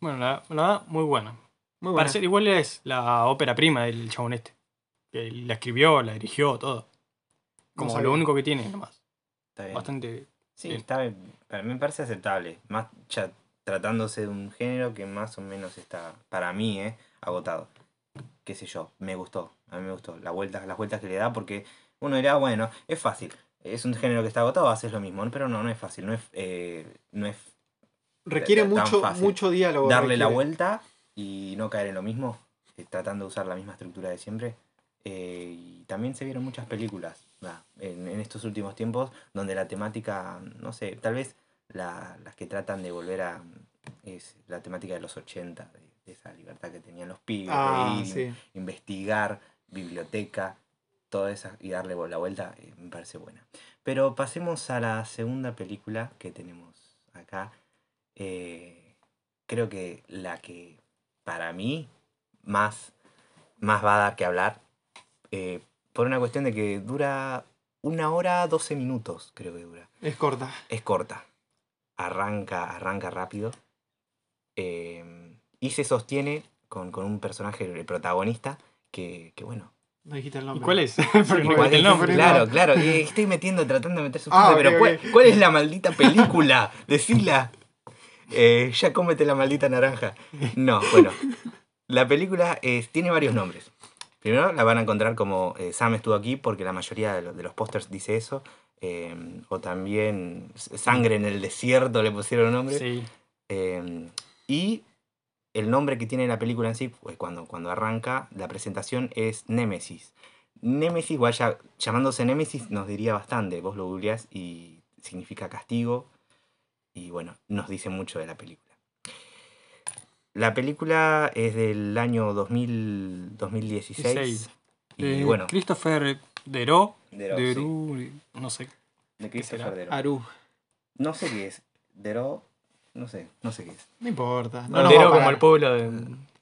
B: Bueno, la, la verdad, muy buena.
C: Muy
B: Para
C: buena.
B: ser igual es la ópera prima del chabón este. Que la escribió, la dirigió, todo. Como lo único que tiene, nomás.
A: Está bien.
B: Bastante.
A: Sí,
B: bien.
A: está bien. Para mí me parece aceptable. Más ya tratándose de un género que más o menos está, para mí, eh, agotado. Qué sé yo, me gustó. A mí me gustó. La vuelta, las vueltas que le da, porque uno dirá, bueno, es fácil. Es un género que está agotado, haces lo mismo. Pero no, no es fácil. No es, eh, no es
C: Requiere
A: tan
C: mucho,
A: fácil.
C: mucho diálogo.
A: darle la vuelta y no caer en lo mismo, eh, tratando de usar la misma estructura de siempre. Eh, y también se vieron muchas películas en, en estos últimos tiempos donde la temática, no sé, tal vez la- las que tratan de volver a es la temática de los 80, de, de esa libertad que tenían los pibes,
C: Ah,
A: de ir,
C: sí.
A: investigar, biblioteca, toda esa y darle la vuelta, eh, me parece buena. Pero pasemos a la segunda película que tenemos acá. Eh, creo que la que para mí más, más va a dar que hablar, eh, por una cuestión de que dura una hora 12 minutos, creo que dura.
C: Es corta.
A: Es corta. Arranca, arranca rápido. Eh, y se sostiene con, con un personaje, el protagonista, que, que bueno.
C: No dijiste el
B: ¿Y
C: nombre.
B: cuál es? [LAUGHS] No
A: ¿Cuál es?
B: nombre.
A: Claro, claro. y estoy metiendo, tratando de meter [LAUGHS] su
C: Ah,
A: pero ¿cuál, cuál es la maldita película? Decila. Eh, ya cómete la maldita naranja. No, bueno. La película es- tiene varios nombres. Primero la van a encontrar como eh, Sam estuvo aquí porque la mayoría de, lo- de los pósters dice eso. eh, o también Sangre en el desierto le pusieron nombre.
B: Sí.
A: Y el nombre que tiene la película en sí, pues cuando, cuando arranca la presentación, es Némesis. Némesis, igual ya llamándose Némesis, nos diría bastante. Vos lo googleás y significa castigo. Y bueno, nos dice mucho de la película. La película es del año 2000, 2016.
B: 16.
A: Y
B: Eh,
A: bueno,
B: Christopher Deró.
A: Deró, sí.
B: Derú, no sé.
A: de Christopher? Deró.
C: Aru.
A: No sé qué es. Deró, no sé, no sé qué es.
C: No importa. No va
B: Deró como el pueblo de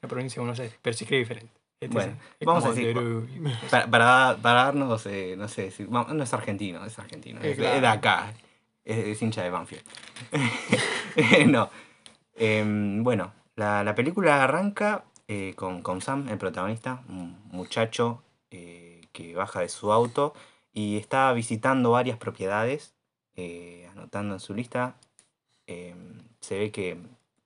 B: la provincia de Buenos Aires, pero se escribe diferente. Este
A: Bueno,
B: es- es
A: vamos a decir-
B: Derú.
A: Para, para, para darnos, eh, no sé, decir, vamos, no es argentino, es argentino,
C: Eh,
A: es,
C: claro.
A: es de acá, es, es hincha de Banfield. [LAUGHS] no. Em, bueno, la, la película arranca eh, con, con Sam, el protagonista, un muchacho eh, que baja de su auto y está visitando varias propiedades, eh, anotando en su lista. em, se ve que,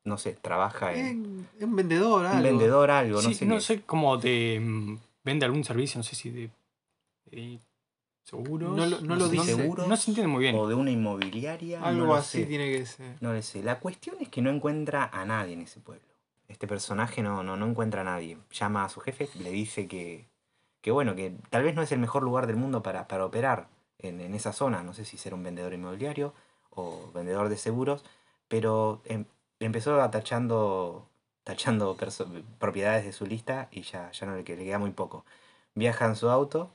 A: no sé, trabaja
C: Es
A: en
C: es un vendedor, algo.
A: un vendedor, algo, no sé.
B: no
A: qué.
B: sé cómo de. mm, vende algún servicio, no sé si de. Seguros.
C: No lo- no lo dice.
A: Seguros.
B: No se entiende muy bien.
A: O de una inmobiliaria.
C: Algo
A: no lo
C: así
A: sé.
C: tiene que ser.
A: No le sé. La cuestión es que no encuentra a nadie en ese pueblo. Este personaje no, no, no encuentra a nadie. Llama a su jefe, le dice que, que bueno, que tal vez no es el mejor lugar del mundo para, para operar en, en esa zona. No sé si ser un vendedor inmobiliario o vendedor de seguros, pero em- empezó a tachando, tachando propiedades de su lista y ya, ya no le, le queda muy poco. Viaja en su auto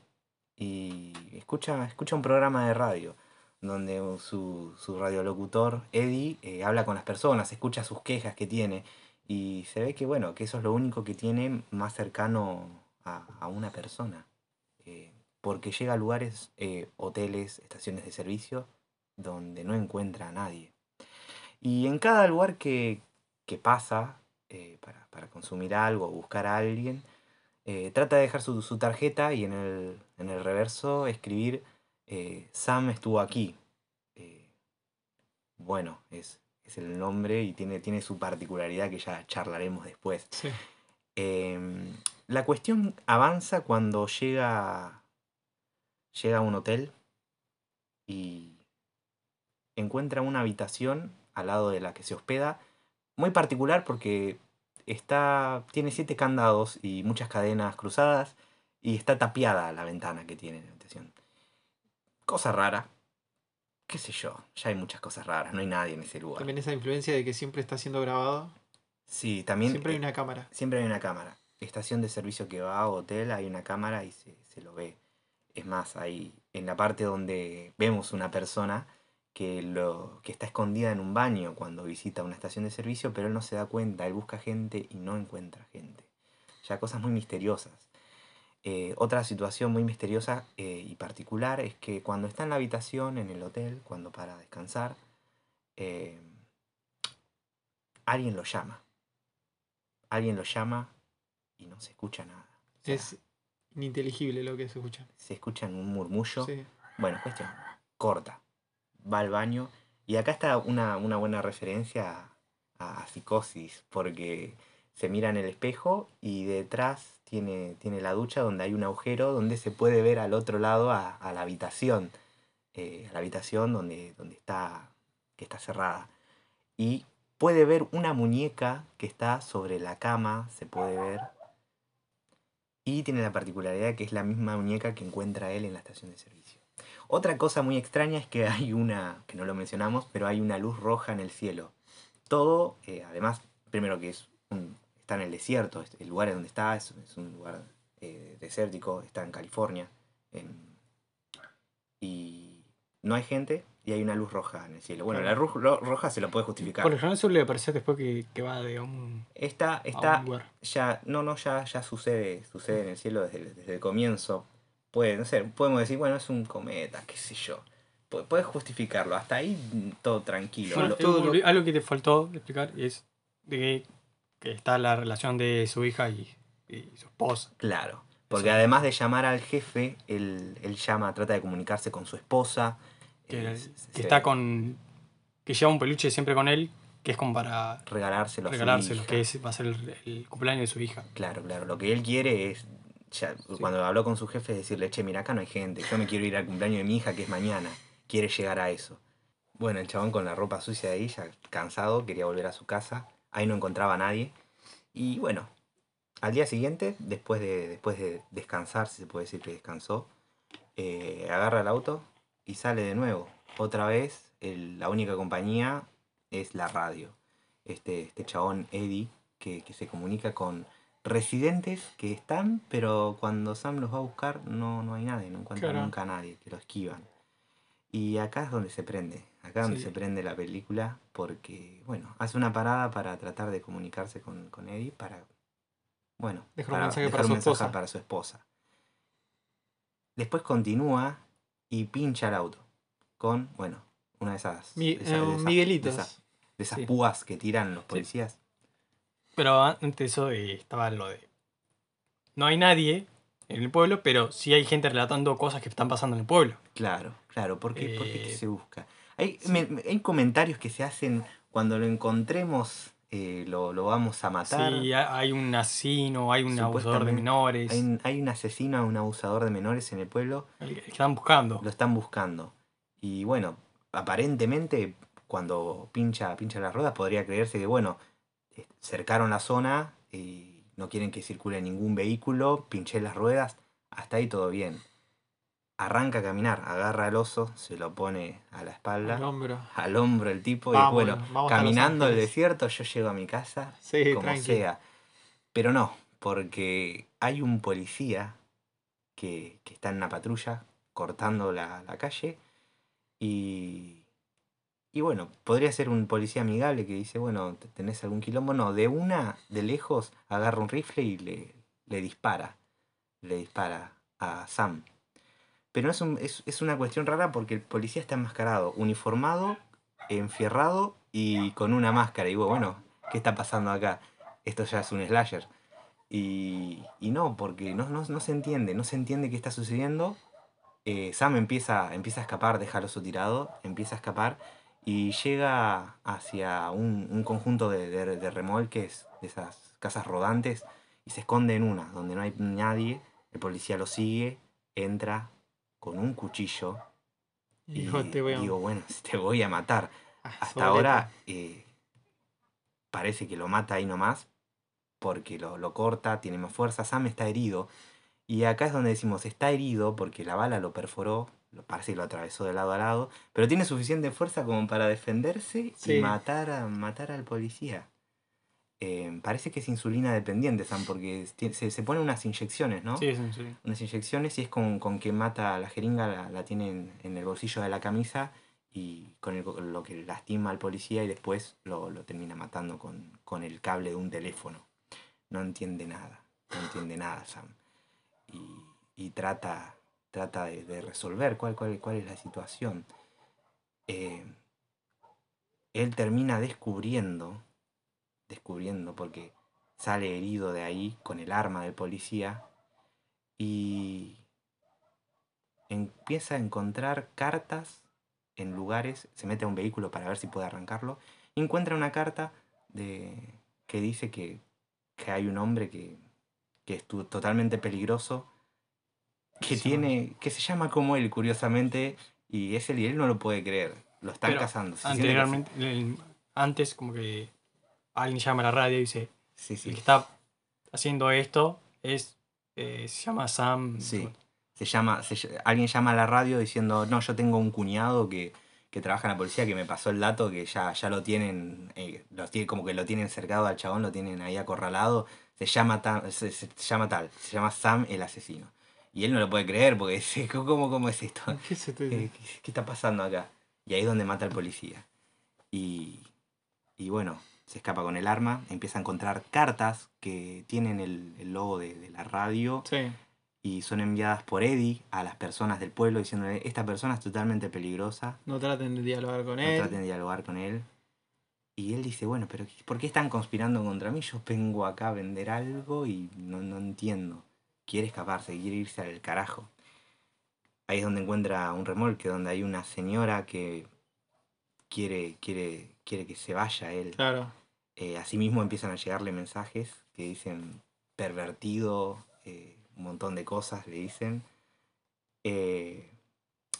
A: y escucha, escucha un programa de radio donde su, su radiolocutor, Eddie, eh, habla con las personas, escucha sus quejas que tiene y se ve que, bueno, que eso es lo único que tiene más cercano a, a una persona. Eh, porque llega a lugares, eh, hoteles, estaciones de servicio, donde no encuentra a nadie. Y en cada lugar que, que pasa para, para consumir algo o buscar a alguien, eh, trata de dejar su, su tarjeta y en el, en el reverso escribir eh, Sam estuvo aquí. Eh, bueno, es, es el nombre y tiene, tiene su particularidad que ya charlaremos después.
B: Sí.
A: Em, la cuestión avanza cuando llega, llega a un hotel y encuentra una habitación al lado de la que se hospeda, muy particular porque está, tiene siete candados y muchas cadenas cruzadas y está tapiada la ventana que tiene la habitación. Cosa rara. Qué sé yo, ya hay muchas cosas raras, no hay nadie en ese lugar.
C: También esa influencia de que siempre está siendo grabado.
A: Sí, también
C: Siempre hay
A: eh,
C: una cámara.
A: Siempre hay una cámara. Estación de servicio que va a hotel, hay una cámara y se, se lo ve. Es más, ahí en la parte donde vemos una persona que, lo, que está escondida en un baño cuando visita una estación de servicio, pero él no se da cuenta, él busca gente y no encuentra gente. Ya cosas muy misteriosas. Eh, otra situación muy misteriosa eh, y particular es que cuando está en la habitación, en el hotel, cuando para descansar, eh, alguien lo llama. Alguien lo llama y no se escucha nada. O sea,
C: Es ininteligible lo que se escucha.
A: Se escucha en un murmullo.
C: Sí.
A: Bueno, cuestión, corta. Va al baño. Y acá está una, una buena referencia a, psicosis, porque se mira en el espejo y detrás tiene, tiene la ducha donde hay un agujero donde se puede ver al otro lado a, a la habitación. eh, a la habitación donde, donde está, que está cerrada. Y puede ver una muñeca que está sobre la cama, se puede ver. Y tiene la particularidad que es la misma muñeca que encuentra él en la estación de servicio. Otra cosa muy extraña es que [LAUGHS] hay una, que no lo mencionamos, pero hay una luz roja en el cielo. Todo, eh, además, primero que es un- está en el desierto, es- el lugar en donde está es, es un lugar eh, desértico, está en California. en- y no hay gente y hay una luz roja en el cielo. Bueno, la luz ro- roja se lo puede justificar.
B: Por lo general suele aparecer después que, que va de un,
A: Esta,
B: a
A: esta
B: un lugar.
A: ya, no, no, ya, ya sucede, sucede en el cielo desde, desde el comienzo. Puede, no sé, podemos decir, bueno, es un cometa, qué sé yo. Pu- Puedes justificarlo, hasta ahí mm, todo tranquilo.
B: Bueno,
C: todo
B: algo que te faltó explicar es de que, que está la relación de su hija y, y su esposa.
A: Claro, porque además de llamar al jefe, él, él llama, trata de comunicarse con su esposa.
B: Que,
A: eh,
B: que está con. que lleva un peluche siempre con él, que es como para
A: regalárselo a su
B: regalárselo,
A: hija.
B: que es, va a ser el, el cumpleaños de su hija.
A: Claro, claro. Lo que él quiere es. Ya, Cuando habló con su jefe, es decirle, che, mira, acá no hay gente. Yo me quiero ir al cumpleaños de mi hija, que es mañana. Quiere llegar a eso. Bueno, el chabón con la ropa sucia de ahí, ya cansado, quería volver a su casa. Ahí no encontraba a nadie. Y bueno, al día siguiente, después de, después de descansar, si se puede decir que descansó, eh, agarra el auto y sale de nuevo. Otra vez, el- la única compañía es la radio. Este, este chabón Eddie, que, que se comunica con residentes que están, pero cuando Sam los va a buscar no, no hay nadie, no encuentra
B: Claro.
A: nunca a nadie, que lo esquivan. Y acá es donde se prende, acá es donde
B: Sí.
A: se prende la película, porque, bueno, hace una parada para tratar de comunicarse con, con Eddie, para, bueno,
C: Dejar un mensaje para su
A: un mensaje
C: esposa.
A: para su esposa. Después continúa y pincha el auto con, bueno, una de esas...
C: Mi-
A: de esas-
C: eh,
A: de esas-
C: Miguelitos.
A: De esas, de esas
C: Sí.
A: púas que tiran los policías.
B: Pero antes eso eh, estaba lo de. No hay nadie en el pueblo, pero sí hay gente relatando cosas que están pasando en el pueblo.
A: Claro, claro, porque,
B: Eh,
A: ¿qué se busca? Hay, me- hay comentarios que se hacen cuando lo encontremos, eh, lo, lo vamos a matar.
B: Sí, ha- hay un asesino, hay un abusador de menores.
A: Hay, un- hay un asesino, un abusador de menores en el pueblo,
B: el que están buscando.
A: lo están buscando. Y bueno, aparentemente cuando pincha, pincha las ruedas podría creerse que, bueno, eh, cercaron la zona y no quieren que circule ningún vehículo, pinché las ruedas, hasta ahí todo bien. Arranca a caminar, agarra al oso, se lo pone a la espalda,
C: Al hombro.
A: al hombro el tipo, y bueno, caminando el desierto, yo llego a mi casa,
C: Sí,
A: como
C: tranqui.
A: sea. Pero no, porque hay un policía que, que está en una patrulla cortando la, la calle y, y bueno, podría ser un policía amigable que dice, bueno, ¿te- ¿tenés algún quilombo? No, de una, de lejos, agarra un rifle y le, le dispara, le dispara a Sam. Pero es, un- es, es una cuestión rara porque el policía está enmascarado, uniformado, enfierrado y con una máscara. Y bueno, ¿qué está pasando acá? Esto ya es un slasher. Y, y no, porque no, no, no se entiende, no se entiende qué está sucediendo. Eh, Sam empieza, empieza a escapar, deja oso tirado, empieza a escapar y llega hacia un, un conjunto de, de- de remolques, de esas casas rodantes, y se esconde en una, donde no hay nadie. El policía lo sigue, entra con un cuchillo y
C: te voy a...
A: digo, bueno, [LAUGHS] te voy a matar.
C: Ah,
A: Hasta ahora eh, parece que lo mata ahí nomás, porque lo, lo corta, tiene más fuerza. Sam está herido. Y acá es donde decimos, está herido porque la bala lo perforó, parece que lo atravesó de lado a lado, pero tiene suficiente fuerza como para defenderse
C: Sí.
A: y matar, a, matar al policía. Eh, parece que es insulina dependiente, Sam, porque se, se pone unas inyecciones, ¿no?
B: Sí, sí, sí.
A: unas inyecciones y es con, con que mata la jeringa, la, la tiene en, en el bolsillo de la camisa y con el- lo que lastima al policía y después lo, lo termina matando con, con el cable de un teléfono. No entiende nada, no entiende nada Sam. Y, y trata, trata de, resolver cuál, cuál, cuál es la situación. Eh, él termina descubriendo, descubriendo porque sale herido de ahí con el arma del policía y empieza a encontrar cartas en lugares, se mete a un vehículo para ver si puede arrancarlo, y encuentra una carta de, que dice que, que hay un hombre que, que es totalmente peligroso, que tiene, que se llama como él, curiosamente, y es él y él no lo puede creer. Lo están
B: Pero
A: cazando. se
B: Anteriormente, el- antes, como que alguien llama a la radio y dice:
A: Sí, sí.
B: El que está haciendo esto es. eh, se llama Sam.
A: Sí. Se llama, se alguien llama a la radio diciendo, no, yo tengo un cuñado que, que trabaja en la policía que me pasó el dato que ya, ya lo tienen, eh, tiene, como que lo tienen cercado al chabón, lo tienen ahí acorralado, se llama, ta- se, se llama tal, se llama Sam el asesino. Y él no lo puede creer porque dice, [LAUGHS] ¿cómo, cómo es esto?
C: ¿Qué se te...
A: ¿Qué, qué- qué está pasando acá? Y ahí es donde mata al policía. Y, y bueno, se escapa con el arma, empieza a encontrar cartas que tienen el, el logo de, de la radio
C: Sí.
A: y son enviadas por Eddie a las personas del pueblo diciéndole, esta persona es totalmente peligrosa,
C: No traten de dialogar con
A: no
C: él.
A: traten de dialogar con él. Y él dice, bueno, pero ¿por qué están conspirando contra mí? Yo vengo acá a vender algo y no, no entiendo. Quiere escaparse, quiere irse al carajo. Ahí es donde encuentra un remolque, donde hay una señora que quiere, quiere, quiere que se vaya él.
C: Claro.
A: Eh, asimismo empiezan a llegarle mensajes que dicen pervertido, eh, un montón de cosas le dicen. Eh,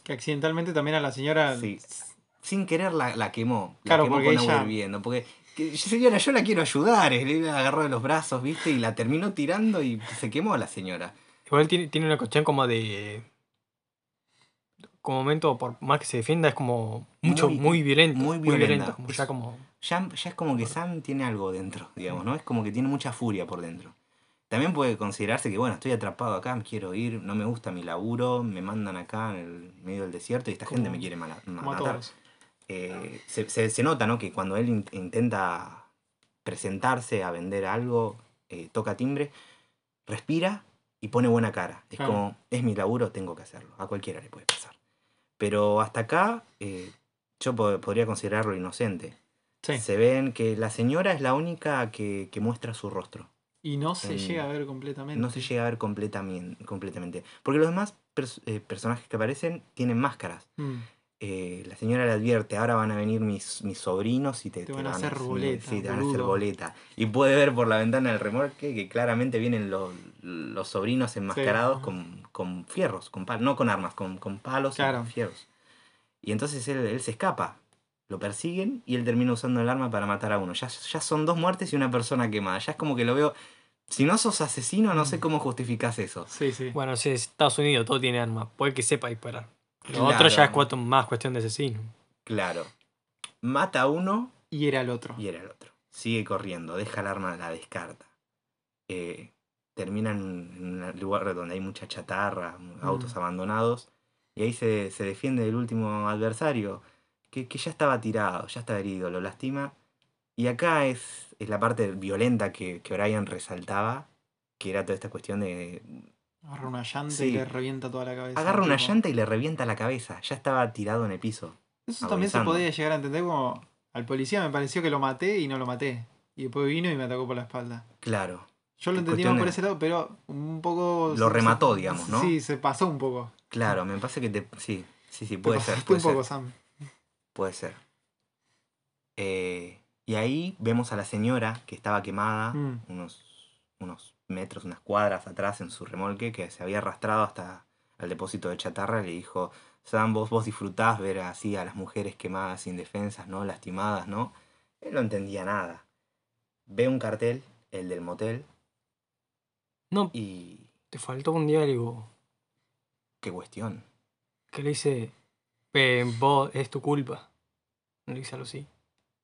C: Que accidentalmente también a la señora.
A: Sí. sin querer la, la quemó. La
C: Claro,
A: quemó
C: porque
A: con
C: ella-.
A: Porque, que, señora, yo la quiero ayudar. eh, Le agarró de los brazos, ¿viste? Y la terminó tirando y se quemó a la señora.
B: Igual tiene, tiene una cuestión como de. Como momento, por más que se defienda, es como mucho,
A: Muy-
B: muy, violento.
A: muy
B: Muy violento. Como ya como.
A: Ya, ya es como que Sam tiene algo dentro, digamos, ¿no? Es como que tiene mucha furia por dentro. También puede considerarse que, bueno, estoy atrapado acá, me quiero ir, no me gusta mi laburo, me mandan acá en el medio del desierto y esta gente
C: Como-
A: me quiere
C: Como a
A: matar.
C: todos.
A: Eh, se, se- se nota, ¿no? Que cuando él in- intenta presentarse a vender algo, eh, toca timbre, respira y pone buena cara. Es
C: Claro.
A: como, es mi laburo, tengo que hacerlo. A cualquiera le puede pasar. Pero hasta acá eh, yo po- podría considerarlo inocente.
C: Sí.
A: Se ven que la señora es la única que, que muestra su rostro.
C: Y no se
A: en-
C: llega a ver completamente.
A: No se llega a ver completamente. completamente. Porque los demás pers- eh, personajes que aparecen tienen máscaras
C: Mm.
A: Eh, la señora le advierte, ahora van a venir mis, mis sobrinos y te,
C: Te van a hacer boleta,
A: Sí, te van a hacer boleta. Y puede ver por la ventana del remolque que claramente vienen los, los sobrinos enmascarados
C: ajá.
A: con, con fierros, con pal- no con armas, con, con palos y
C: Claro.
A: con fierros. Y entonces él, él se escapa. Lo persiguen y él termina usando el arma para matar a uno. Ya, ya son dos muertes y una persona quemada. Ya es como que lo veo. Si no sos asesino, no
C: Mm.
A: sé cómo justificas eso.
C: Sí, sí.
B: Bueno, si es Estados Unidos, todo tiene armas. Puede que sepa disparar. Lo
A: Claro.
B: otro ya es cuatro- más cuestión de asesino.
A: Claro. Mata a uno
C: Y era el otro.
A: Y era el otro. Sigue corriendo, deja el arma, la descarta. Eh, termina en un lugar donde hay mucha chatarra, autos abandonados. Y ahí se, se defiende del último adversario, que, que ya estaba tirado, ya estaba herido, lo lastima. Y acá es, es la parte violenta que, que Brian resaltaba, que era toda esta cuestión de...
C: Agarra una llanta
A: Sí.
C: y le revienta toda la cabeza.
A: Agarra una
C: tipo.
A: llanta y le revienta la cabeza, ya estaba tirado en el piso.
C: Eso también se podía llegar a entender como al policía me pareció que lo maté y no lo maté. Y después vino y me atacó por la espalda.
A: Claro.
C: Yo lo entendí más por ese lado, pero un poco.
A: Lo
C: se-
A: remató,
C: se-
A: digamos, ¿no?
C: Sí, se pasó un poco.
A: Claro, me parece que te... Sí, sí, sí,
C: Te
A: puede ser.
C: pasaste
A: Puede
C: un poco,
A: ser.
C: Sam.
A: Puede ser. Eh, y ahí vemos a la señora que estaba quemada
C: Mm.
A: unos, unos metros, unas cuadras atrás en su remolque, que se había arrastrado hasta al depósito de chatarra. Le dijo, Sam, vos, vos disfrutás ver así a las mujeres quemadas, indefensas, ¿no? Lastimadas, ¿no? Él no entendía nada. Ve un cartel, el del motel,
B: No,
A: y...
B: te faltó un diálogo
A: ¿Qué cuestión?
B: que le dice, "Eh, vos, es tu culpa. No le dice algo así.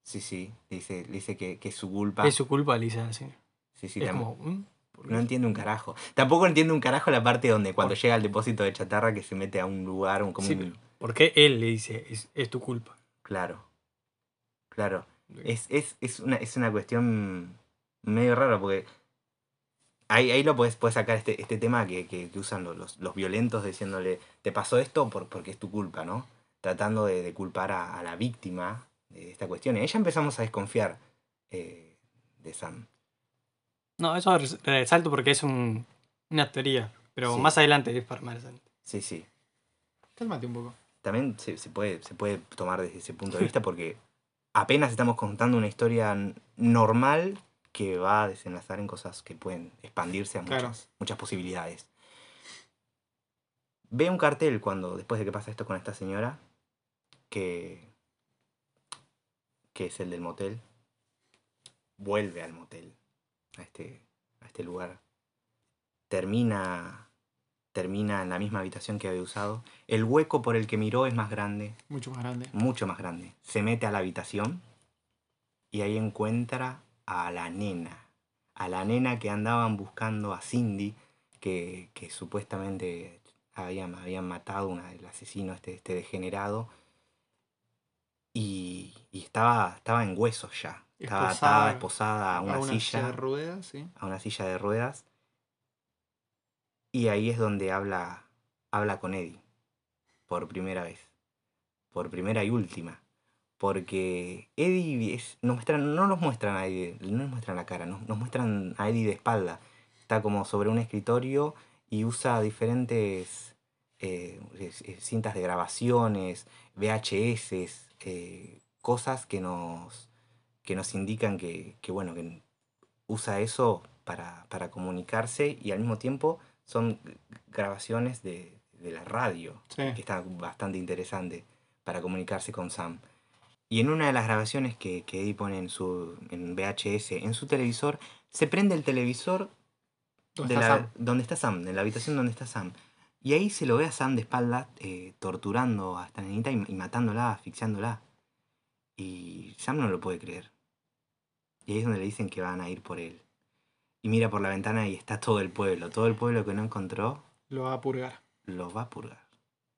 A: Sí, sí, le dice, le dice que, que es su culpa.
B: Es su culpa, le dice a la señora.
A: Sí, sí,
B: es
A: tam-
B: como, "Mm, ¿por qué?".
A: No entiende un carajo. Tampoco entiende un carajo la parte donde cuando llega al depósito de chatarra que se mete a un lugar, un, como
B: Sí,
A: un-
B: pero ¿Por qué él le dice, es, es tu culpa?
A: Claro. Claro. Es, es, es, una, es una cuestión medio rara porque ahí, ahí lo puedes, puedes sacar este, este tema que, que, que usan los, los, los violentos diciéndole, te pasó esto por, porque es tu culpa, ¿no? Tratando de, de culpar a, a la víctima de esta cuestión. Y ahí ya empezamos a desconfiar eh, de Sam.
B: No, eso res- resalto porque es un, una teoría. Pero
A: Sí.
B: más adelante es para más adelante.
A: Sí, sí.
C: Cálmate un poco.
A: también se, se puede, se puede tomar desde ese punto de vista porque apenas estamos contando una historia normal que va a desenlazar en cosas que pueden expandirse a muchas,
C: Claro.
A: muchas posibilidades. Ve un cartel cuando, después de que pasa esto con esta señora, que, que es el del motel, vuelve al motel, a este, a este lugar. Termina, termina en la misma habitación que había usado. El hueco por el que miró es más grande,
C: Mucho más grande.
A: mucho más grande. Se mete a la habitación y ahí encuentra a la nena. A la nena que andaban buscando a Cindy, que, que supuestamente habían, habían matado una, el asesino, este, este degenerado. Y, y estaba, estaba en huesos ya. Estaba atada, esposada a una,
C: a una
A: silla
C: de ruedas, sí.
A: a una silla de ruedas. Y ahí es donde habla, habla con Eddie, por primera vez, por primera y última. Porque Eddie es- nos muestran, no nos muestran a Eddie, no nos muestran la cara, nos, nos muestran a Eddie de espalda. Está como sobre un escritorio y usa diferentes eh, cintas de grabaciones, VHS, eh, cosas que nos, que nos indican que, que, bueno, que usa eso para, para comunicarse y al mismo tiempo son grabaciones de, de la radio,
C: Sí.
A: que está bastante interesante para comunicarse con Sam. Y en una de las grabaciones que, que Eddie pone en su en VHS, en su televisor, se prende el televisor
C: ¿Dónde
A: de
C: está
A: la-
C: Sam?
A: donde está Sam, en la habitación donde está Sam. Y ahí se lo ve a Sam de espalda eh, torturando a esta nenita y, y matándola, asfixiándola. Y Sam no lo puede creer. Y ahí es donde le dicen que van a ir por él. Y mira por la ventana y está todo el pueblo. Todo el pueblo que no encontró
C: Lo va a purgar.
A: lo va a purgar.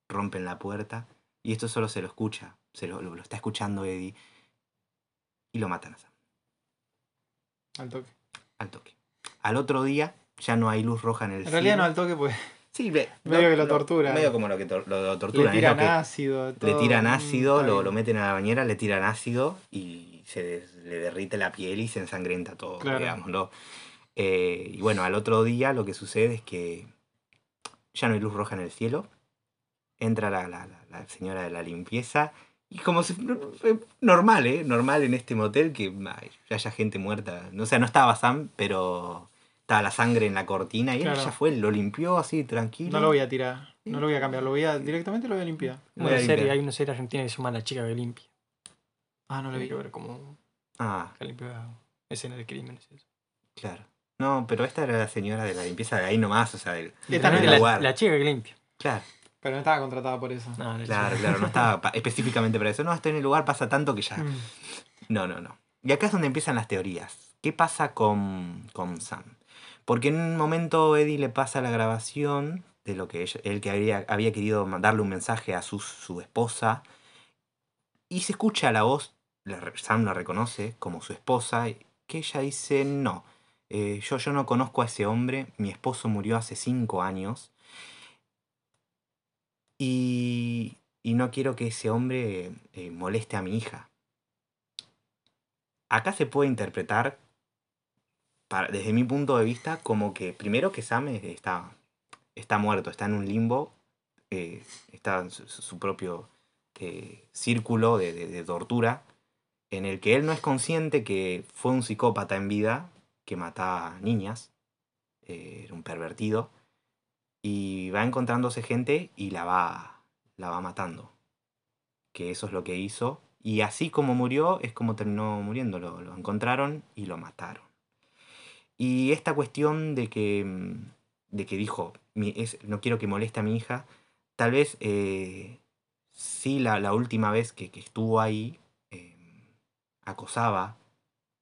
A: Rompen la puerta y esto solo se lo escucha. Se lo, lo- lo está escuchando Eddie. Y lo matan a Sam.
C: Al toque.
A: Al toque. Al otro día ya no hay luz roja en el
C: En realidad no
A: cielo.
C: al toque, pues
A: Sí, ve-
C: Medio que lo tortura.
A: Medio como lo que lo, lo
C: le
A: torturan. es
C: tiran
A: lo
C: ácido.
A: le tiran ácido, lo, lo meten a la bañera, le tiran ácido y se des- le derrite la piel y se ensangrenta todo,
C: Claro.
A: digámoslo. Eh, y bueno, al otro día lo que sucede es que ya no hay luz roja en el cielo. Entra la, la- la- señora de la limpieza. Y como si normal, ¿eh? Normal en este motel que ay, ya haya gente muerta. O sea, no estaba Sam, pero estaba la sangre en la cortina y él
C: Claro.
A: ya fue, lo limpió así tranquilo.
C: No lo voy a tirar. No lo voy a cambiar. Lo voy a. Directamente lo voy a limpiar.
A: Voy a
B: Una serie,
A: limpiar.
B: hay una serie argentina que se llama La chica que limpia.
C: Ah, no lo
B: Hay
C: vi.
B: que ver cómo
A: Ah,
B: que limpia escenas de crímenes. y eso.
A: claro. No, pero esta era la señora de la limpieza de ahí nomás, o sea, del,
C: Esta no es
B: la,
A: lugar.
B: la chica que limpia.
A: Claro,
C: Pero no estaba contratada por eso.
B: No, la
A: claro, claro, no estaba pa- específicamente para eso. No, estoy en el lugar, pasa tanto que ya.
C: Mm.
A: No, no, no. Y acá es donde empiezan las teorías. ¿Qué pasa con, con Sam? Porque en un momento Eddie le pasa la grabación de lo que ella- él que había, había querido mandarle un mensaje a su, su esposa. Y se escucha la voz, la Sam la reconoce como su esposa, que ella dice, no, eh, yo, yo no conozco a ese hombre, mi esposo murió hace cinco años. Y, y no quiero que ese hombre eh, moleste a mi hija. Acá se puede interpretar, desde mi punto de vista, como que primero que Sam es- está, está muerto, está en un limbo, eh, está en su, propio eh, círculo de, tortura, en el que él no es consciente que fue un psicópata en vida, que mataba niñas, eh, era un pervertido, y va encontrándose gente y la va, la va matando. Que eso es lo que hizo. Y así como murió, es como terminó muriendo. Lo encontraron y lo mataron. Y esta cuestión de que, mm, de que dijo, "Mi- es- no quiero que moleste a mi hija, tal vez eh, sí la, la última vez que, que estuvo ahí, eh, acosaba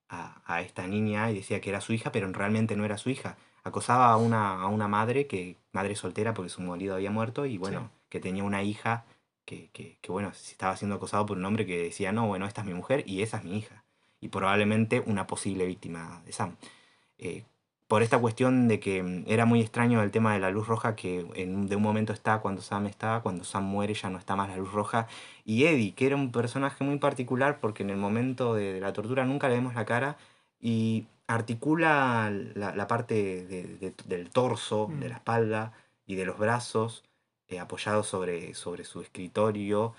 A: a, a esta niña y decía que era su hija, pero realmente no era su hija acosaba a una, a una madre, que madre soltera porque su marido había muerto y bueno, que tenía una hija que, que, que, bueno, estaba siendo acosado por un hombre que decía, no, bueno, esta es mi mujer y esa es mi hija. Y probablemente una posible víctima de Sam. Eh, por esta cuestión de que mm, era muy extraño el tema de la luz roja, que en, de un momento está cuando Sam está, cuando Sam muere ya no está más la luz roja. Y Eddie, que era un personaje muy particular porque en el momento de, de la tortura nunca le vemos la cara y articula la, la parte de- de- del torso, de la
C: Mm.
A: espalda y de los brazos, eh, apoyado sobre, sobre su escritorio,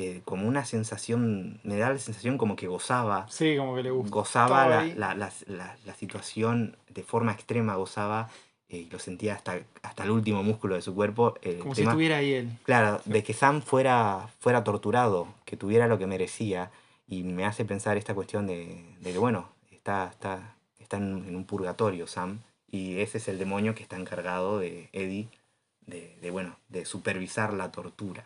A: eh, como una sensación, me da la sensación como que gozaba,
C: Sí, como que le gusta.
A: gozaba la, la- la- la- la situación de forma extrema, gozaba eh, y lo sentía hasta, hasta el último músculo de su cuerpo. el
C: Como si estuviera ahí él.
A: Claro, de que Sam fuera, fuera torturado, que tuviera lo que merecía, y me hace pensar esta cuestión de, de que, bueno, está, está, está en, en un purgatorio Sam, y ese es el demonio que está encargado de Eddie, de, de, bueno, de supervisar la tortura.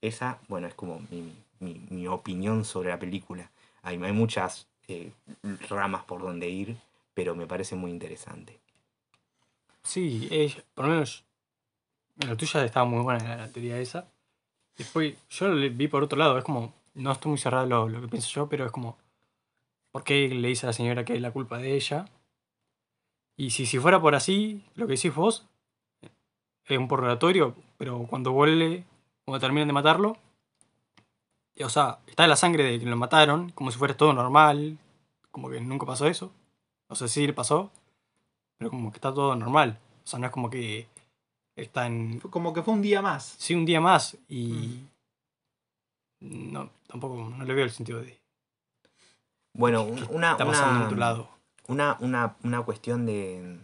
A: Esa, bueno, es como mi, mi- mi opinión sobre la película. Hay, hay muchas eh, ramas por donde ir, pero me parece muy interesante.
B: Sí, ella, por lo menos la tuya estaba muy buena la, la teoría esa. Después yo lo vi por otro lado, es como, no estoy muy cerrado lo, lo que pienso yo, pero es como, ¿por qué le dice a la señora que es la culpa de ella? Y si, si fuera por así, lo que decís vos, es un purgatorio, pero cuando vuelve, cuando terminan de matarlo, y, o sea, está la sangre de que lo mataron, como si fuera todo normal, como que nunca pasó eso. O sea, sí le pasó, pero como que está todo normal. O sea, no es como que está en...
C: Como que fue un día más.
B: Sí, un día más y... No, tampoco, no le veo el sentido de...
A: Bueno, un- una,
B: Está pasando en
A: una,
B: otro lado.
A: una, una, una cuestión de,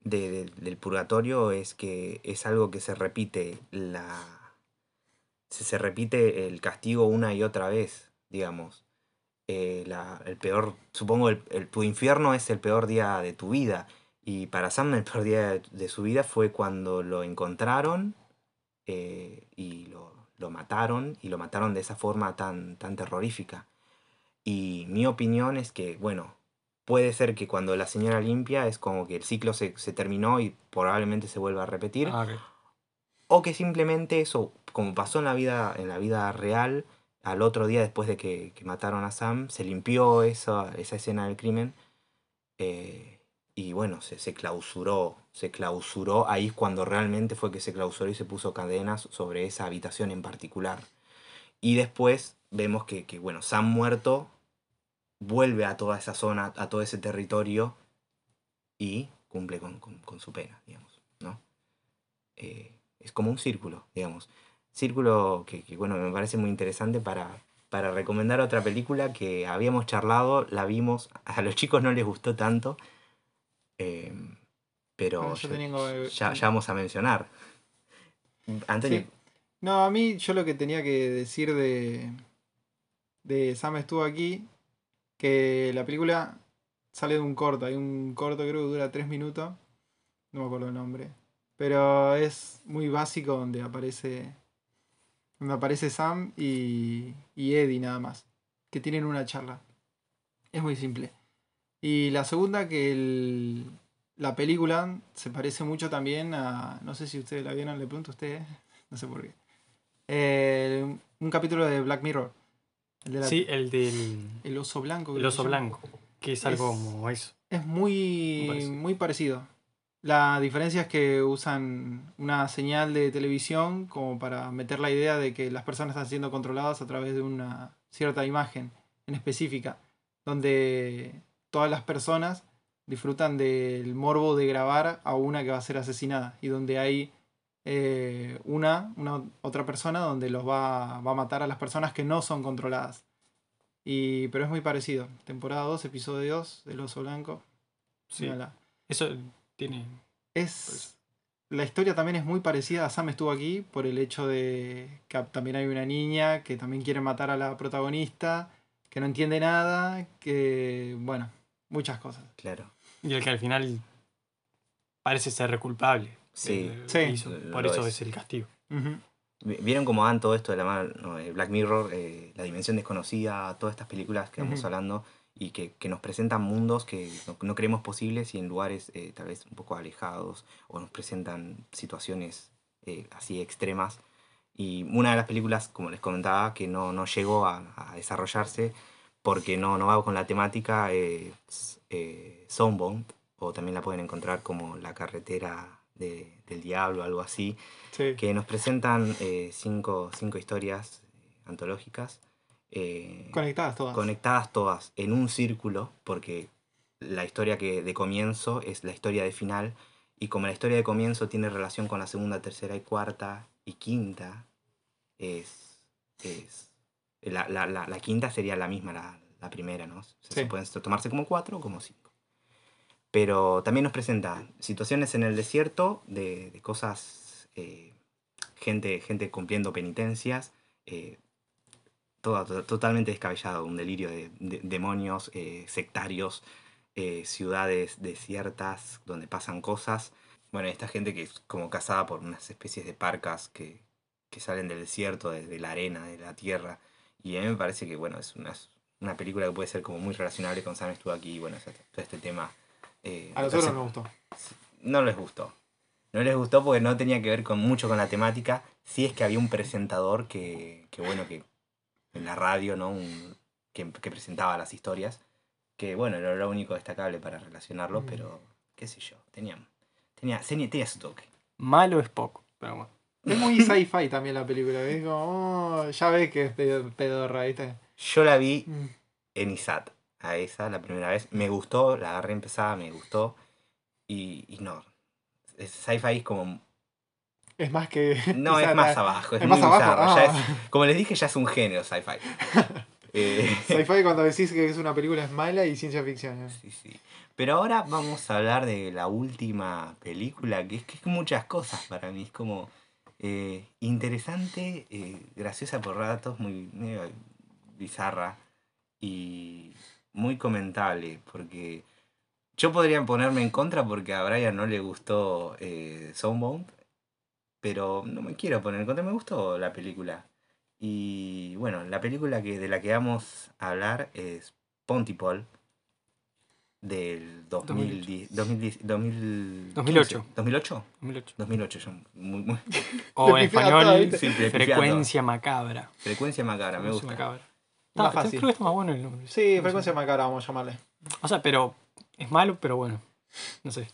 A: de- de- del purgatorio es que es algo que se repite la se, se repite el castigo una y otra vez, digamos. Eh, la- el peor, supongo, el, el- tu infierno es el peor día de tu vida. Y para Sam el peor día de, su vida fue cuando lo encontraron eh, y lo, lo mataron, y lo mataron de esa forma tan, tan terrorífica. Y mi opinión es que, bueno, puede ser que cuando la señora limpia es como que el ciclo se, se terminó y probablemente se vuelva a repetir.
B: Ah.
A: O que simplemente eso, como pasó en la vida, en la vida real, al otro día después de que, que mataron a Sam, se limpió esa, esa escena del crimen. eh, y bueno, se, se clausuró. Se clausuró. Ahí cuando realmente fue que se clausuró y se puso cadenas sobre esa habitación en particular. Y después vemos que, que, bueno, Sam muerto vuelve a toda esa zona, a todo ese territorio y cumple con, con- con su pena, digamos, ¿no? Eh, es como un círculo, digamos. Círculo que, que, bueno, me parece muy interesante para, para recomendar otra película que habíamos charlado, la vimos, a los chicos no les gustó tanto, eh, pero
C: Bueno, yo
A: ya,
C: tengo-
A: ya- ya vamos a mencionar. Antonio,
C: Sí. No, a mí yo lo que tenía que decir de, de Sam estuvo aquí, que la película sale de un corto, hay un corto creo que dura tres minutos, no me acuerdo el nombre, pero es muy básico donde aparece, donde aparece Sam y, y Eddie nada más, que tienen una charla. Es muy simple. Y la segunda que el- la película se parece mucho también a, no sé si ustedes la vieron, le pregunto a ustedes, [LAUGHS] no sé por qué. Eh, un capítulo de Black Mirror. El, de la-
B: Sí, el del
C: el oso blanco.
B: el oso blanco, que es algo
C: Es-
B: como eso.
C: Es muy,
B: Muy parecido.
C: muy parecido. La diferencia es que usan una señal de televisión como para meter la idea de que las personas están siendo controladas a través de una cierta imagen en específica, donde todas las personas disfrutan del morbo de grabar a una que va a ser asesinada y donde hay eh, una, una otra persona donde los va, va a matar a las personas que no son controladas. Y, pero es muy parecido. Temporada 2, episodio 2, El oso blanco.
B: Sí.
C: Mírala.
B: Eso tiene.
C: Es. La historia también es muy parecida a Sam estuvo aquí por el hecho de que también hay una niña que también quiere matar a la protagonista, que no entiende nada, que. bueno, muchas cosas.
A: claro.
B: Y el que al final parece ser culpable.
A: Sí.
B: lo
C: Sí.
B: hizo. Por eso
A: es.
B: es el castigo.
A: Vi- ¿Vieron cómo dan todo esto de la mano? no, eh, Black Mirror, eh, La Dimensión Desconocida, todas estas películas que vamos
C: Ujú.
A: hablando y que, que nos presentan mundos que no, no creemos posibles y en lugares eh, tal vez un poco alejados o nos presentan situaciones eh, así extremas. Y una de las películas, como les comentaba, que no, no llegó a, a desarrollarse porque no, no va con la temática es eh, Soundbound, o también la pueden encontrar como La Carretera de- del Diablo, algo así
C: Sí.
A: que nos presentan eh, cinco, cinco historias eh, antológicas eh,
C: Conectadas todas.
A: conectadas todas en un círculo, porque la historia que de comienzo es la historia de final, y como la historia de comienzo tiene relación con la segunda, tercera y cuarta y quinta, es, es la, la- la- la quinta sería la misma, la, la primera, ¿no? O sea,
C: Sí.
A: Se pueden tomarse como cuatro o como cinco. Pero también nos presenta situaciones en el desierto de, de cosas, eh, gente, gente cumpliendo penitencias, eh, todo, to- totalmente descabellado, un delirio de, de- demonios, eh, sectarios, eh, ciudades desiertas donde pasan cosas. Bueno, esta gente que es como cazada por unas especies de parcas que, que salen del desierto, de, de la arena, de la tierra. Y a mí me parece que, bueno, es una, una película que puede ser como muy relacionable con Sam estuvo aquí, y bueno, todo este tema. eh,
C: A nosotros
A: parece-
C: nos gustó.
A: no les gustó. No les gustó porque no tenía que ver con mucho con la temática. Sí es que había un presentador que, que bueno, que en la radio, ¿no? Un- que, que presentaba las historias. Que bueno, era lo único destacable para relacionarlo,
C: Mm.
A: pero qué sé yo, tenía, tenía, tenía, su toque.
B: malo es poco. Pero bueno.
C: Es muy [LAUGHS] sci-fi también la película. ¿ves? Como, oh, ya ves que es pedo- pedorra, ¿viste?
A: Yo la vi
C: Mm.
A: en ISAT, a esa la primera vez. Me gustó, la agarré empezada, me gustó. Y, y no. Sci-fi es como.
C: Es más que.
A: No, [LAUGHS] es más
C: la-
A: abajo. Es,
C: Es
A: muy
C: más abajo.
A: bizarro, ya
C: ah.
A: es- como les dije, ya es un género sci-fi. [LAUGHS] Eh,
C: Sci-fi [LAUGHS] cuando decís que es una película es mala y ciencia ficción. ¿eh?
A: sí, sí. Pero ahora vamos a hablar de la última película, que es que es muchas cosas para mí. Es como eh, interesante, eh, graciosa por ratos, muy bizarra y muy comentable. Porque yo podría ponerme en contra porque a Brian no le gustó eh, Soundbound, pero no me quiero poner en contra, me gustó la película. Y bueno, la película que, de la que vamos a hablar es Pontypool del 2010, 2010, 2000,
B: 2008.
A: 2008.
B: 2008.
A: 2008, yo muy, muy [LAUGHS]
B: O en español.
A: Sí,
B: frecuencia macabra.
A: frecuencia macabra, me
B: Frecuencia
A: gusta.
B: macabra.
C: Más
B: Está-
C: fácil.
B: creo que está más bueno el nombre.
C: Sí, frecuencia macabra, vamos a llamarle.
B: O sea, pero es malo, pero bueno. No sé.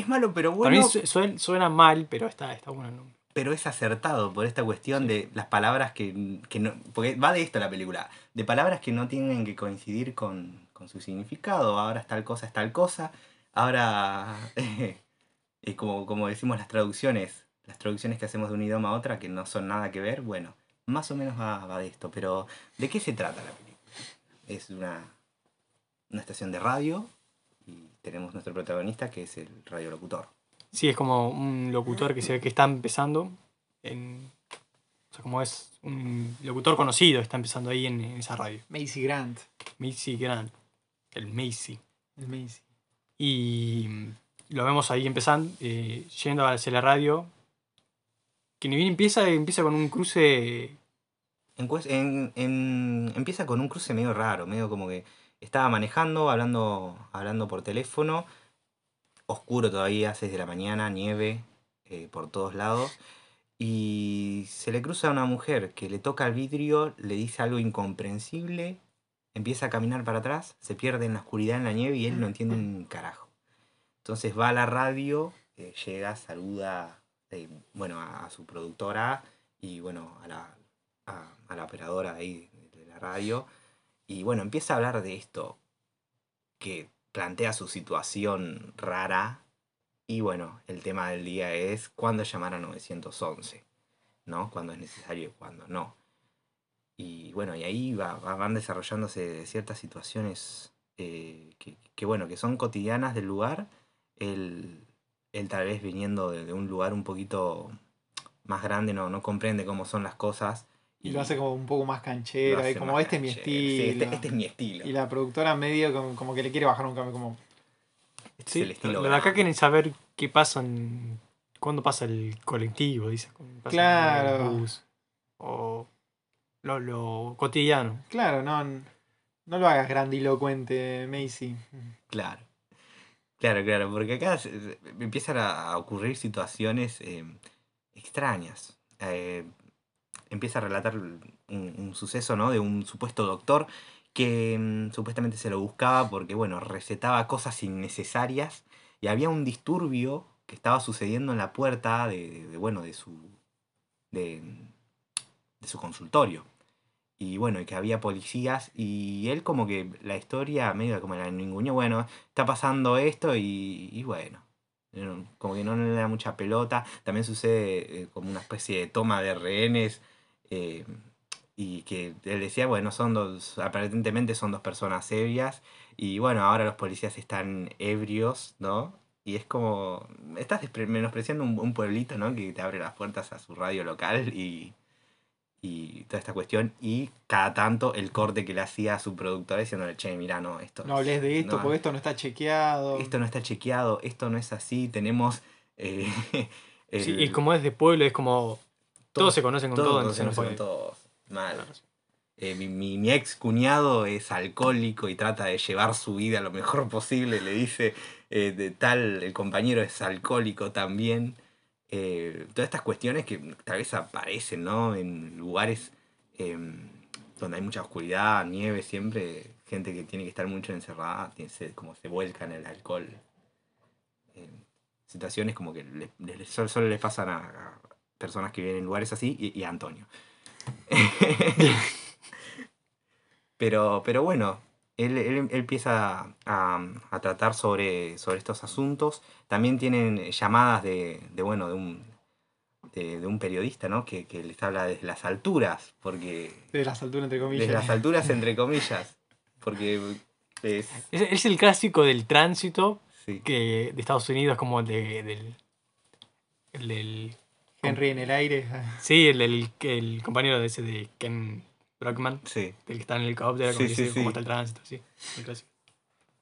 A: Es malo, pero bueno,
B: su- suena, suena mal, pero está, está bueno el nombre.
A: pero es acertado por esta cuestión de las palabras que, que no. Porque va de esto la película. De palabras que no tienen que coincidir con, con su significado. Ahora es tal cosa, es tal cosa. Ahora. [LAUGHS] es como, como decimos las traducciones. Las traducciones que hacemos de un idioma a otra que no son nada que ver. Bueno, más o menos va, va de esto. Pero, ¿de qué se trata la película? Es una, una estación de radio. Tenemos nuestro protagonista que es el radiolocutor.
B: Sí, es como un locutor que se ve que está empezando en... O sea, como es un locutor conocido, está empezando ahí en, en esa radio.
C: Macy Grant.
B: Macy Grant. El Macy.
C: El Macy.
B: Y lo vemos ahí empezando, eh, yendo hacia la radio. Que ni bien empieza, empieza con un cruce.
A: En- en- empieza con un cruce medio raro, medio como que estaba manejando, hablando, hablando por teléfono, oscuro todavía, 6 de la mañana, nieve eh, por todos lados, y se le cruza a una mujer que le toca el vidrio, le dice algo incomprensible, empieza a caminar para atrás, se pierde en la oscuridad, en la nieve, y él no entiende un carajo. Entonces va a la radio, eh, llega, saluda eh, bueno, a, su productora y bueno, a la, a, la operadora ahí de la radio. Y bueno, empieza a hablar de esto, que plantea su situación rara. Y bueno, el tema del día es cuándo llamar a 911, ¿no? Cuándo es necesario y cuándo no. Y bueno, y ahí va- va- van desarrollándose ciertas situaciones eh, que, que, bueno, que son cotidianas del lugar. Él, él tal vez viniendo de, de un lugar un poquito más grande no, no comprende cómo son las cosas.
C: Y lo hace como un poco más
A: hace
C: Y como este es mi
A: canchero.
C: estilo.
A: Sí, este, este es mi estilo.
C: Y la productora medio como, como que le quiere bajar un cambio. Como,
A: Este
B: Sí,
A: es el estilo.
B: lo de acá quieren saber qué pasa en. ¿Cuándo pasa el colectivo? Dice.
C: Claro.
B: El bus, o lo, lo cotidiano.
C: claro, no, no lo hagas grandilocuente, Macy.
A: Claro. Claro, claro, porque acá empiezan a a ocurrir situaciones eh, extrañas. Eh, empieza a relatar un, un suceso, ¿no? De un supuesto doctor que mm, supuestamente se lo buscaba porque, bueno, recetaba cosas innecesarias y había un disturbio que estaba sucediendo en la puerta de, de- bueno, de su, de, de su consultorio. Y bueno, y que había policías y él como que la historia medio como la ninguneó, bueno, está pasando esto y, y bueno, no- como que no le da mucha pelota. También sucede eh, como una especie de toma de rehenes eh, y que él decía, bueno, son dos, aparentemente son dos personas ebrias y bueno, ahora los policías están ebrios, ¿no? Y es como, estás menospreciando un, un pueblito, ¿no? Que te abre las puertas a su radio local y, y toda esta cuestión. Y cada tanto el corte que le hacía a su productora diciéndole, che, mira, no, esto
C: No hables de esto
A: no,
C: porque esto no está chequeado.
A: esto no está chequeado, esto no es así, tenemos... eh, [LAUGHS]
B: Sí, y como es de pueblo, es como. Todos se conocen con
A: todos
B: todo,
A: se
B: entonces no
A: conocen con todos. Mal. Eh, mi, mi- mi ex cuñado es alcohólico y trata de llevar su vida lo mejor posible. Le dice, eh, de tal, el compañero es alcohólico también. Eh, todas estas cuestiones que tal vez aparecen, ¿no? En lugares eh, donde hay mucha oscuridad, nieve, siempre. Gente que tiene que estar mucho encerrada, tiene- se- como se vuelca en el alcohol. Eh, situaciones como que solo, solo les pasan a, a personas que viven en lugares así y, y a Antonio. [LAUGHS] pero, pero bueno, él, él- él empieza a, a tratar sobre, sobre estos asuntos. También tienen llamadas de, de, bueno, de un, de, de un periodista, ¿no? Que, que les habla desde las alturas, porque...
C: De las alturas, entre comillas.
A: Desde las alturas, entre comillas. Porque es...
B: Es, es el clásico del tránsito
A: Sí,
B: que de Estados Unidos, como de, del, el del.
C: Henry en el aire.
B: Sí, el, del- el compañero de ese de Ken Brockman,
A: sí.
B: el que está en el helicóptero, como
A: Sí,
B: dice
A: sí,
B: cómo está el tránsito, sí. El clásico.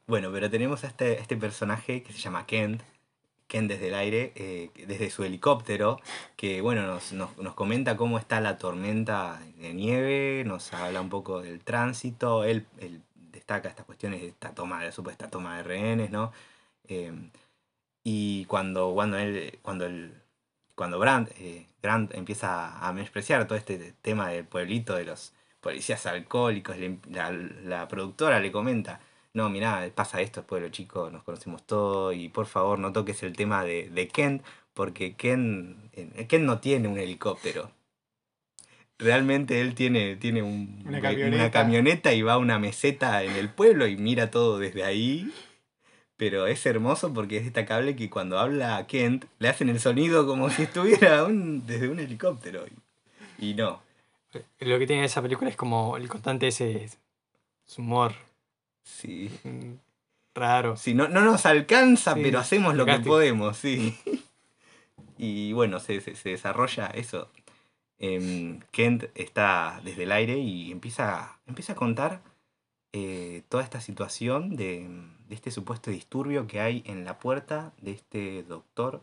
A: Bueno, pero tenemos a este, a este personaje que se llama Kent. Kent desde el aire, eh, desde su helicóptero, que bueno, nos, nos, nos comenta cómo está la tormenta de nieve, nos habla un poco del tránsito, él, él destaca estas cuestiones de esta toma, de supuesta toma de rehenes, ¿no? Eh, y cuando, cuando él, cuando el, cuando Brandt, eh, Grant empieza a menospreciar todo este tema del pueblito de los policías alcohólicos, le- la, la productora le comenta, no, mirá, pasa esto, pueblo chico, nos conocemos todos y por favor no toques el tema de, de Ken, porque Ken, eh, Ken no tiene un helicóptero. Realmente él tiene, tiene un-
C: Una camioneta.
A: camioneta y va a una meseta en el pueblo y mira todo desde ahí. Pero es hermoso porque es destacable que cuando habla Kent le hacen el sonido como si estuviera [LAUGHS] un- desde un helicóptero. Y, y no.
B: Lo que tiene esa película es como el constante ese su humor
A: Sí.
B: mm, raro.
A: Sí, no, no nos alcanza,
B: Sí,
A: pero hacemos lo que podemos, sí. [LAUGHS] Y bueno, se, se- se desarrolla eso. Em, Kent está desde el aire y empieza, empieza a contar eh, toda esta situación de, de este supuesto disturbio que hay en la puerta de este doctor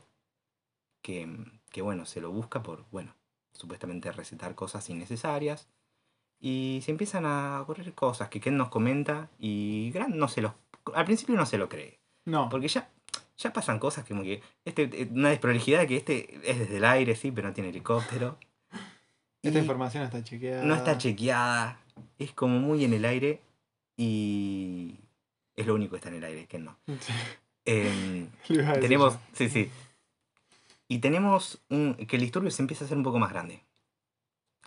A: que, que, bueno, se lo busca por, bueno, supuestamente recetar cosas innecesarias. Y se empiezan a ocurrir cosas que Kent nos comenta y Grant no se los, al principio no se lo cree.
C: No.
A: Porque ya, ya pasan cosas que este, eh, una desprolijidad de que este es desde el aire, sí, pero no tiene helicóptero.
C: Esta información está chequeada.
A: no está chequeada, es como muy en el aire y es lo único que está en el aire, que no. [LAUGHS]
C: A decir
A: tenemos, sí, sí. Y tenemos un, que el disturbio se empieza a hacer un poco más grande.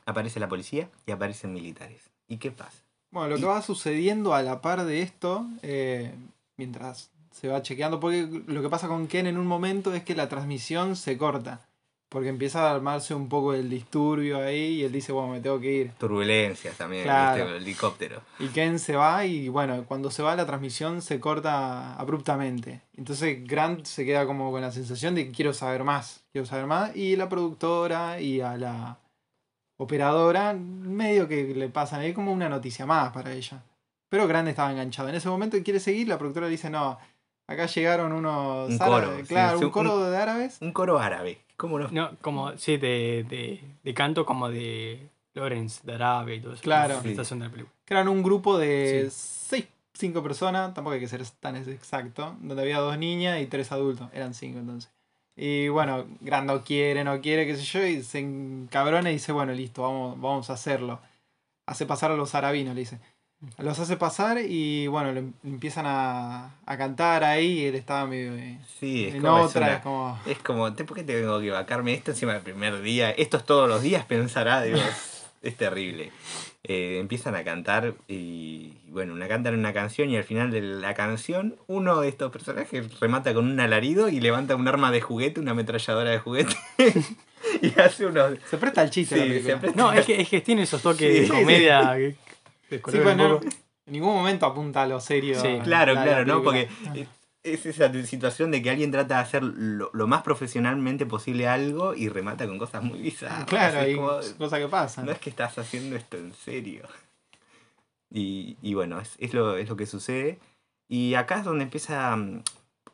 A: Aparece la policía y aparecen militares. ¿Y qué pasa?
C: Bueno, lo que
A: Y-
C: va sucediendo a la par de esto, eh, mientras se va chequeando, porque lo que pasa con Ken en un momento es que la transmisión se corta, porque empieza a armarse un poco el disturbio ahí y él dice, bueno, me tengo que ir.
A: Turbulencias también,
C: Claro.
A: ¿viste? el helicóptero.
C: Y Ken se va y bueno, cuando se va la transmisión se corta abruptamente. Entonces Grant se queda como con la sensación de que quiero saber más, quiero saber más. Y la productora y a la operadora medio que le pasan ahí como una noticia más para ella. Pero Grant estaba enganchado. En ese momento quiere seguir, la productora le dice, no, acá llegaron unos
A: Un
C: árabes".
A: coro, sí,
C: claro,
A: sí,
C: un coro de árabes.
A: Un coro árabe. ¿Cómo no?
B: No, como, sí, de, de, de canto como de Lawrence, de Arabe y todo eso.
C: Claro. Que eran un grupo de seis, cinco personas, tampoco hay que ser tan exacto, donde había dos niñas y tres adultos, eran cinco entonces. Y bueno, Grant no quiere, no quiere, qué sé yo, y se encabrona y dice, bueno, listo, vamos, vamos a hacerlo. Hace pasar a los arabinos, le dice. Los hace pasar y bueno, le empiezan a, a cantar ahí y él estaba medio eh,
A: Sí, es
C: en
A: como, es
C: otra,
A: una-
C: es como...
A: Es como, "¿Te- ¿por qué tengo que vacarme esto encima del primer día? Esto es todos los días, [LAUGHS] pensará, digo, es, terrible. Eh, empiezan a cantar y, y bueno, una cantan una canción y al final de la canción uno de estos personajes remata con un alarido y levanta un arma de juguete, una ametralladora de juguete [LAUGHS] y hace unos...
C: Se presta el chiste
A: Sí,
C: la película.
A: se presta-
B: No, es que, es que tiene esos toques
A: Sí,
B: de
A: sí,
B: comedia
C: Sí,
B: descolocan un
C: no,
B: poco.
C: en ningún momento apunta a lo serio.
B: Sí.
A: Claro,
C: la- la
A: claro, ¿no? Porque eh, es esa situación de que alguien trata de hacer lo, lo más profesionalmente posible algo y remata con cosas muy bizarras.
C: Claro,
A: como,
C: cosas que pasan.
A: no es que estás haciendo esto en serio. Y, y bueno, es, es lo, es lo que sucede. Y acá es donde empieza. mm,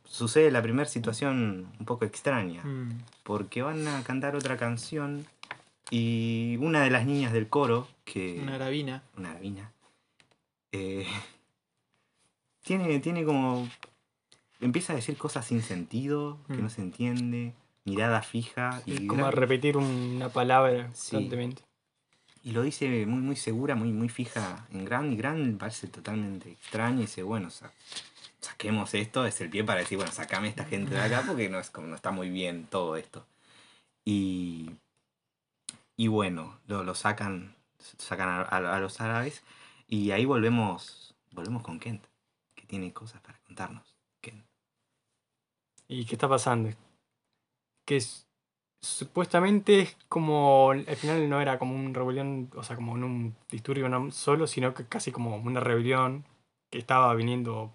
A: Sucede la primera situación un poco extraña.
C: Mm.
A: Porque van a cantar otra canción y una de las niñas del coro, que.
C: Una arabina.
A: una arabina, eh, [LAUGHS] tiene, tiene como. Empieza a decir cosas sin sentido, que
C: Mm.
A: no se entiende, mirada fija.
B: Es
A: y,
B: como
A: gran-
B: repetir una palabra
A: Sí.
B: constantemente.
A: y lo dice muy, muy segura, muy, muy fija en Gran. Y Gran parece totalmente extraño y dice: Bueno, o sea, saquemos esto, es el pie para decir, bueno, sacame esta gente de acá [LAUGHS] porque no, es como, no está muy bien todo esto. Y, y bueno, lo, lo sacan, sacan a, a- a los árabes y ahí volvemos, volvemos con Kent, que tiene cosas para contarnos. Kent.
B: ¿Y qué está pasando? Que es, supuestamente es como. Al final no era como un rebelión, o sea, como un disturbio no solo, sino que casi como una rebelión que estaba viniendo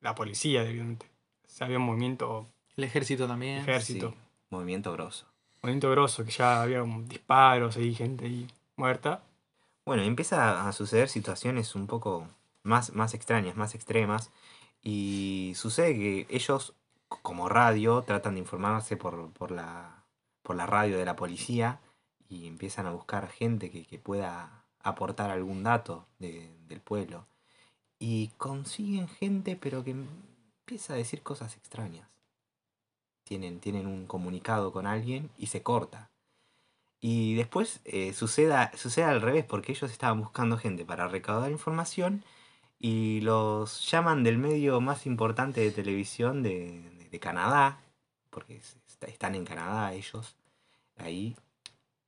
B: la policía, evidentemente. O sea, había un movimiento,
C: El ejército también.
B: ejército,
A: Sí, movimiento grosso.
B: Movimiento grosso, que ya había disparos y gente ahí muerta.
A: Bueno, empieza a suceder situaciones un poco más, más extrañas, más extremas. Y sucede que ellos, como radio, tratan de informarse por, por, la, por la radio de la policía y empiezan a buscar gente que, que pueda aportar algún dato de- del pueblo. Y consiguen gente, pero que empieza a decir cosas extrañas. Tienen, tienen un comunicado con alguien y se corta. Y después eh, suceda, sucede al revés, porque ellos estaban buscando gente para recaudar información y los llaman del medio más importante de televisión de, de- de Canadá, porque es- está- están en Canadá ellos, ahí,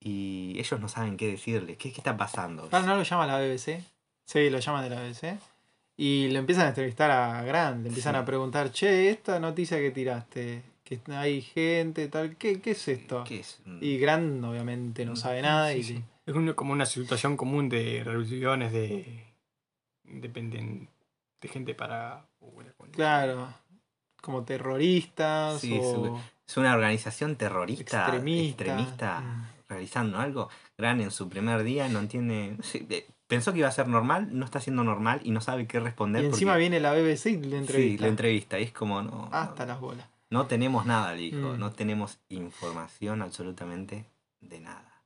A: y ellos no saben qué decirles, qué, qué está pasando.
C: Ah, ¿no lo llama la BBC? Sí, lo llaman de la BBC. Y le empiezan a entrevistar a Grant, le empiezan
A: Sí.
C: a preguntar, che, esta noticia que tiraste, que hay gente, tal, ¿qué, qué es esto?
A: ¿Qué es? Mm,
C: Y Grant obviamente no sabe nada y
B: Sí, sí. Es un- como una situación común de rebeliones de. Dependen de gente para.
C: claro, como terroristas
A: Sí,
C: o
A: Es una organización terrorista, extremista,
C: Mm.
A: realizando algo. Gran en su primer día no entiende. no sé, eh, pensó que iba a ser normal, no está siendo normal y no sabe qué responder.
C: Y encima
A: porque-
C: viene la BBC y le
A: Sí,
C: entrevista.
A: la entrevista. Y es como, no.
C: Hasta
A: no,
C: las bolas.
A: No tenemos nada, le dijo.
C: Mm.
A: No tenemos información absolutamente de nada.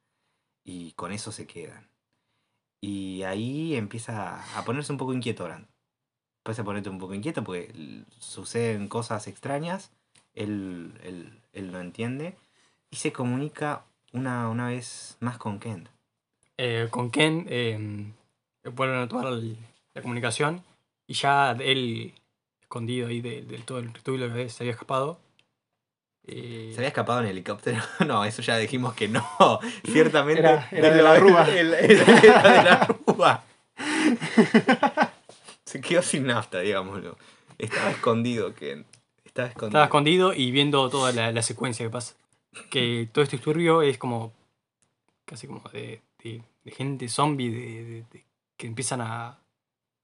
A: Y con eso se quedan. Y ahí empieza a ponerse un poco inquieto Grant. Empieza a ponerte un poco inquieto porque suceden cosas extrañas. Él, él, él lo entiende. Y se comunica una, una vez más con Kent.
B: Eh, con Ken eh, vuelven a tomar la comunicación y ya él escondido ahí de- del todo el estudio que se había escapado. eh,
A: ¿Se había escapado en helicóptero? [LAUGHS] No, eso ya dijimos que no. [LAUGHS] Ciertamente.
C: Era- era de la Rúa. [LAUGHS]
A: El- el- Era de la Rúa. Se quedó sin nafta, digámoslo. Estaba escondido, Ken. Estaba escondido.
B: Estaba escondido y viendo toda la, la secuencia que pasa. Que todo este disturbio es como. casi como de, de- de gente zombie, de, de- de- que empiezan a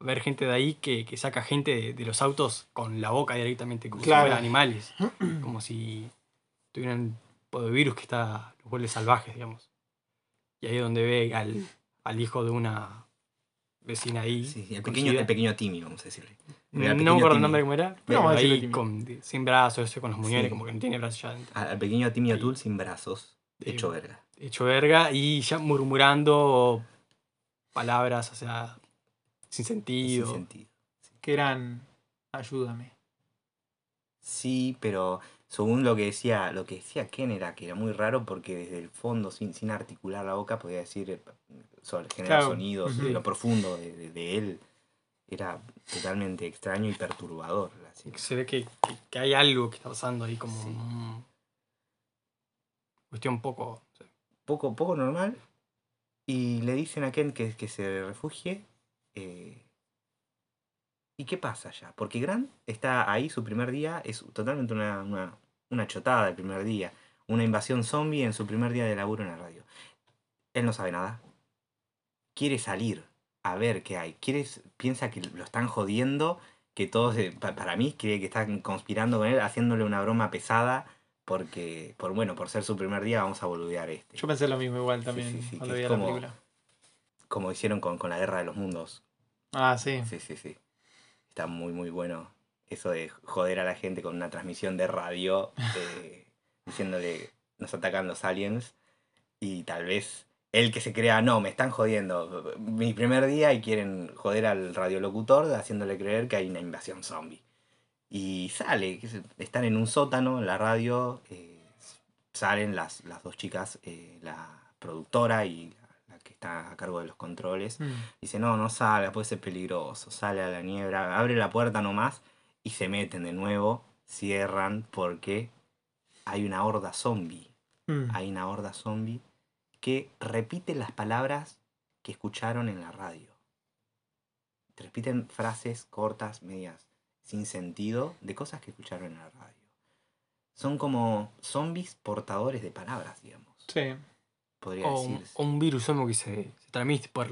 B: ver gente de ahí que, que saca gente de, de los autos con la boca directamente, como
C: Claro.
B: si fueran animales. [CLEARS THROAT] como si tuvieran de virus que está, los vuelve salvajes, digamos. Y ahí es donde ve al, al hijo de una vecina ahí.
A: Sí, sí, el pequeño, el pequeño Timmy, vamos a decirle.
B: No me acuerdo el nombre cómo era, pero ahí
C: Timmy.
B: con, de- sin brazos, ese, con los muñones,
A: Sí.
B: como que no tiene brazos ya adentro.
A: Al, pequeño Timmy
B: Sí.
A: O'Toole sin brazos. Hecho
B: Eh,
A: verga.
B: Hecho verga y ya murmurando palabras, o sea, sin
A: Sin
B: sentido.
A: sentido.
C: Que eran, ayúdame.
A: Sí, pero según lo que decía, lo que decía Ken era que era muy raro porque desde el fondo, sin, sin articular la boca, podía decir eh, sobre generar
C: Claro,
A: sonidos
C: ujú.
A: de lo profundo de, de- de él. Era totalmente extraño y perturbador. así.
B: Se ve que, que- que hay algo que está pasando ahí como...
A: Sí.
B: cuestión poco...
A: Poco, poco normal. Y le dicen a Ken que, que se refugie. Eh, ¿Y qué pasa ya? Porque Grant está ahí su primer día, es totalmente una, una, una chotada el primer día. Una invasión zombie en su primer día de laburo en la radio. Él no sabe nada. Quiere salir a ver qué hay. Quiere, piensa que lo están jodiendo, que todos, eh, pa- para mí, cree que están conspirando con él, haciéndole una broma pesada, porque, por bueno, por ser su primer día, vamos a boludear este.
C: Yo pensé lo mismo igual también
A: sí, sí,
C: cuando vi la
A: como-
C: película.
A: Como hicieron con, con la Guerra de los Mundos.
C: Ah, sí.
A: Sí, sí, sí. Está muy, muy bueno eso de joder a la gente con una transmisión de radio, eh, [LAUGHS] diciéndole, nos atacan los aliens, y tal vez él que se crea, no, me están jodiendo, mi primer día y quieren joder al radiolocutor haciéndole creer que hay una invasión zombie. Y sale, están en un sótano en la radio, eh, salen las, las dos chicas, eh, la productora y está a cargo de los controles,
C: Mm.
A: Dice, no, no salga, puede ser peligroso. Sale a la niebla, abre la puerta nomás y se meten de nuevo, cierran porque hay una horda zombie.
C: Mm.
A: Hay una horda zombie que repite las palabras que escucharon en la radio. Repiten frases cortas, medias, sin sentido, de cosas que escucharon en la radio. Son como zombies portadores de palabras, digamos.
C: Sí.
A: Podría
B: O, un-
A: decirse.
B: o un virus que se, se transmite por,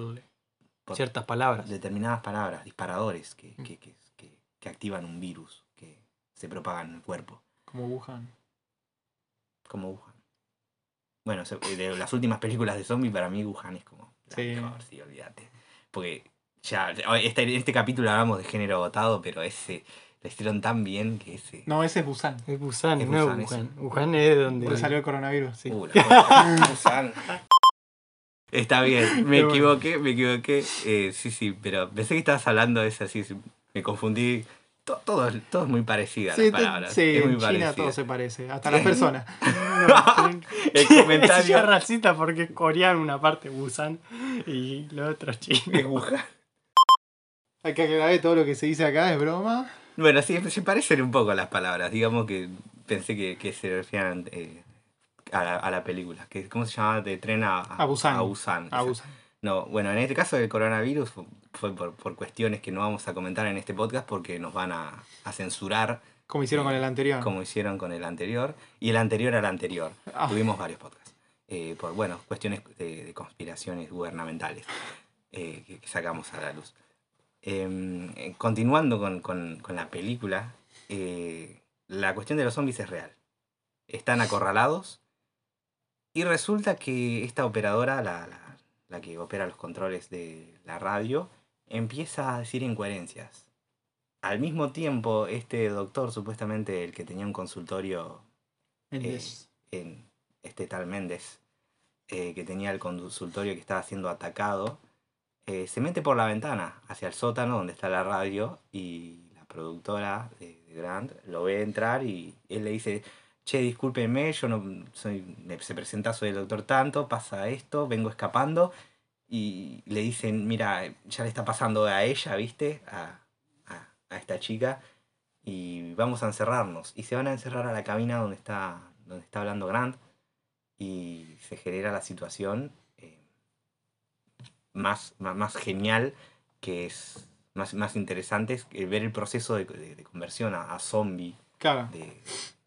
A: Por
B: ciertas palabras.
A: determinadas palabras, disparadores que,
B: Mm.
A: que, que- que- que activan un virus que se propaga en el cuerpo,
C: Como Wuhan.
A: como Wuhan. Bueno, eh, de las últimas películas de zombie, para mí Wuhan es como la
C: Sí.
A: mejor, sí, olvídate. Porque ya, este, en este capítulo hablamos de género agotado, pero ese lo hicieron tan bien que ese...
C: No, ese es Busan.
B: Es Busan,
A: Es
B: no es
A: Busan,
B: Wuhan.
A: ese.
B: Wuhan es donde.
C: Donde salió el coronavirus, sí.
A: Uh, la [LAUGHS] Busan. Está bien, [LAUGHS] me
B: bueno.
A: equivoqué, me equivoqué. Eh, sí, sí, pero pensé que estabas hablando de eso así, sí, me confundí. To- Todo, es- todo es muy parecido a
C: Sí,
A: las palabras.
C: sí,
A: es muy
C: en China todo se parece, hasta las personas. [LAUGHS]
A: El
B: Es
A: comentario
B: racista porque es coreano una parte Busan y lo otro es chino.
C: Hay que aclarar que todo lo que se dice acá es broma.
A: Bueno, sí, se parecen un poco las palabras. Digamos que pensé que, que se referían eh, a, la, a la película. Que, ¿Cómo se llamaba? De tren a,
C: A Busan.
A: A Busan. Esa.
C: Busan.
A: No, bueno, en este caso del coronavirus fue, por, por cuestiones que no vamos a comentar en este podcast porque nos van a, a censurar
C: Como hicieron con el anterior.
A: como hicieron con el anterior y el anterior al anterior.
C: Ah.
A: Tuvimos varios podcasts. eh, por, bueno, cuestiones de, de conspiraciones gubernamentales eh, que sacamos a la luz. Em, eh, continuando con, con- con la película, eh, la cuestión de los zombies es real. Están acorralados y resulta que esta operadora, la, la- la que opera los controles de la radio, empieza a decir incoherencias. Al mismo tiempo, este doctor, supuestamente el que tenía un consultorio en este tal Méndez, eh, que tenía el consultorio que estaba siendo atacado, eh, se mete por la ventana hacia el sótano donde está la radio y la productora de, Grant lo ve entrar y él le dice, che, discúlpenme, yo no soy, se presenta, soy el doctor tanto, pasa esto, vengo escapando y le dicen, mira, ya le está pasando a ella, ¿viste? A, a- a esta chica y vamos a encerrarnos. Y se van a encerrar a la cabina donde está, donde está hablando Grant y se genera la situación más, más, más genial, que es más, más interesante, es que ver el proceso de, de- de conversión a, a zombie
C: Claro.
A: de,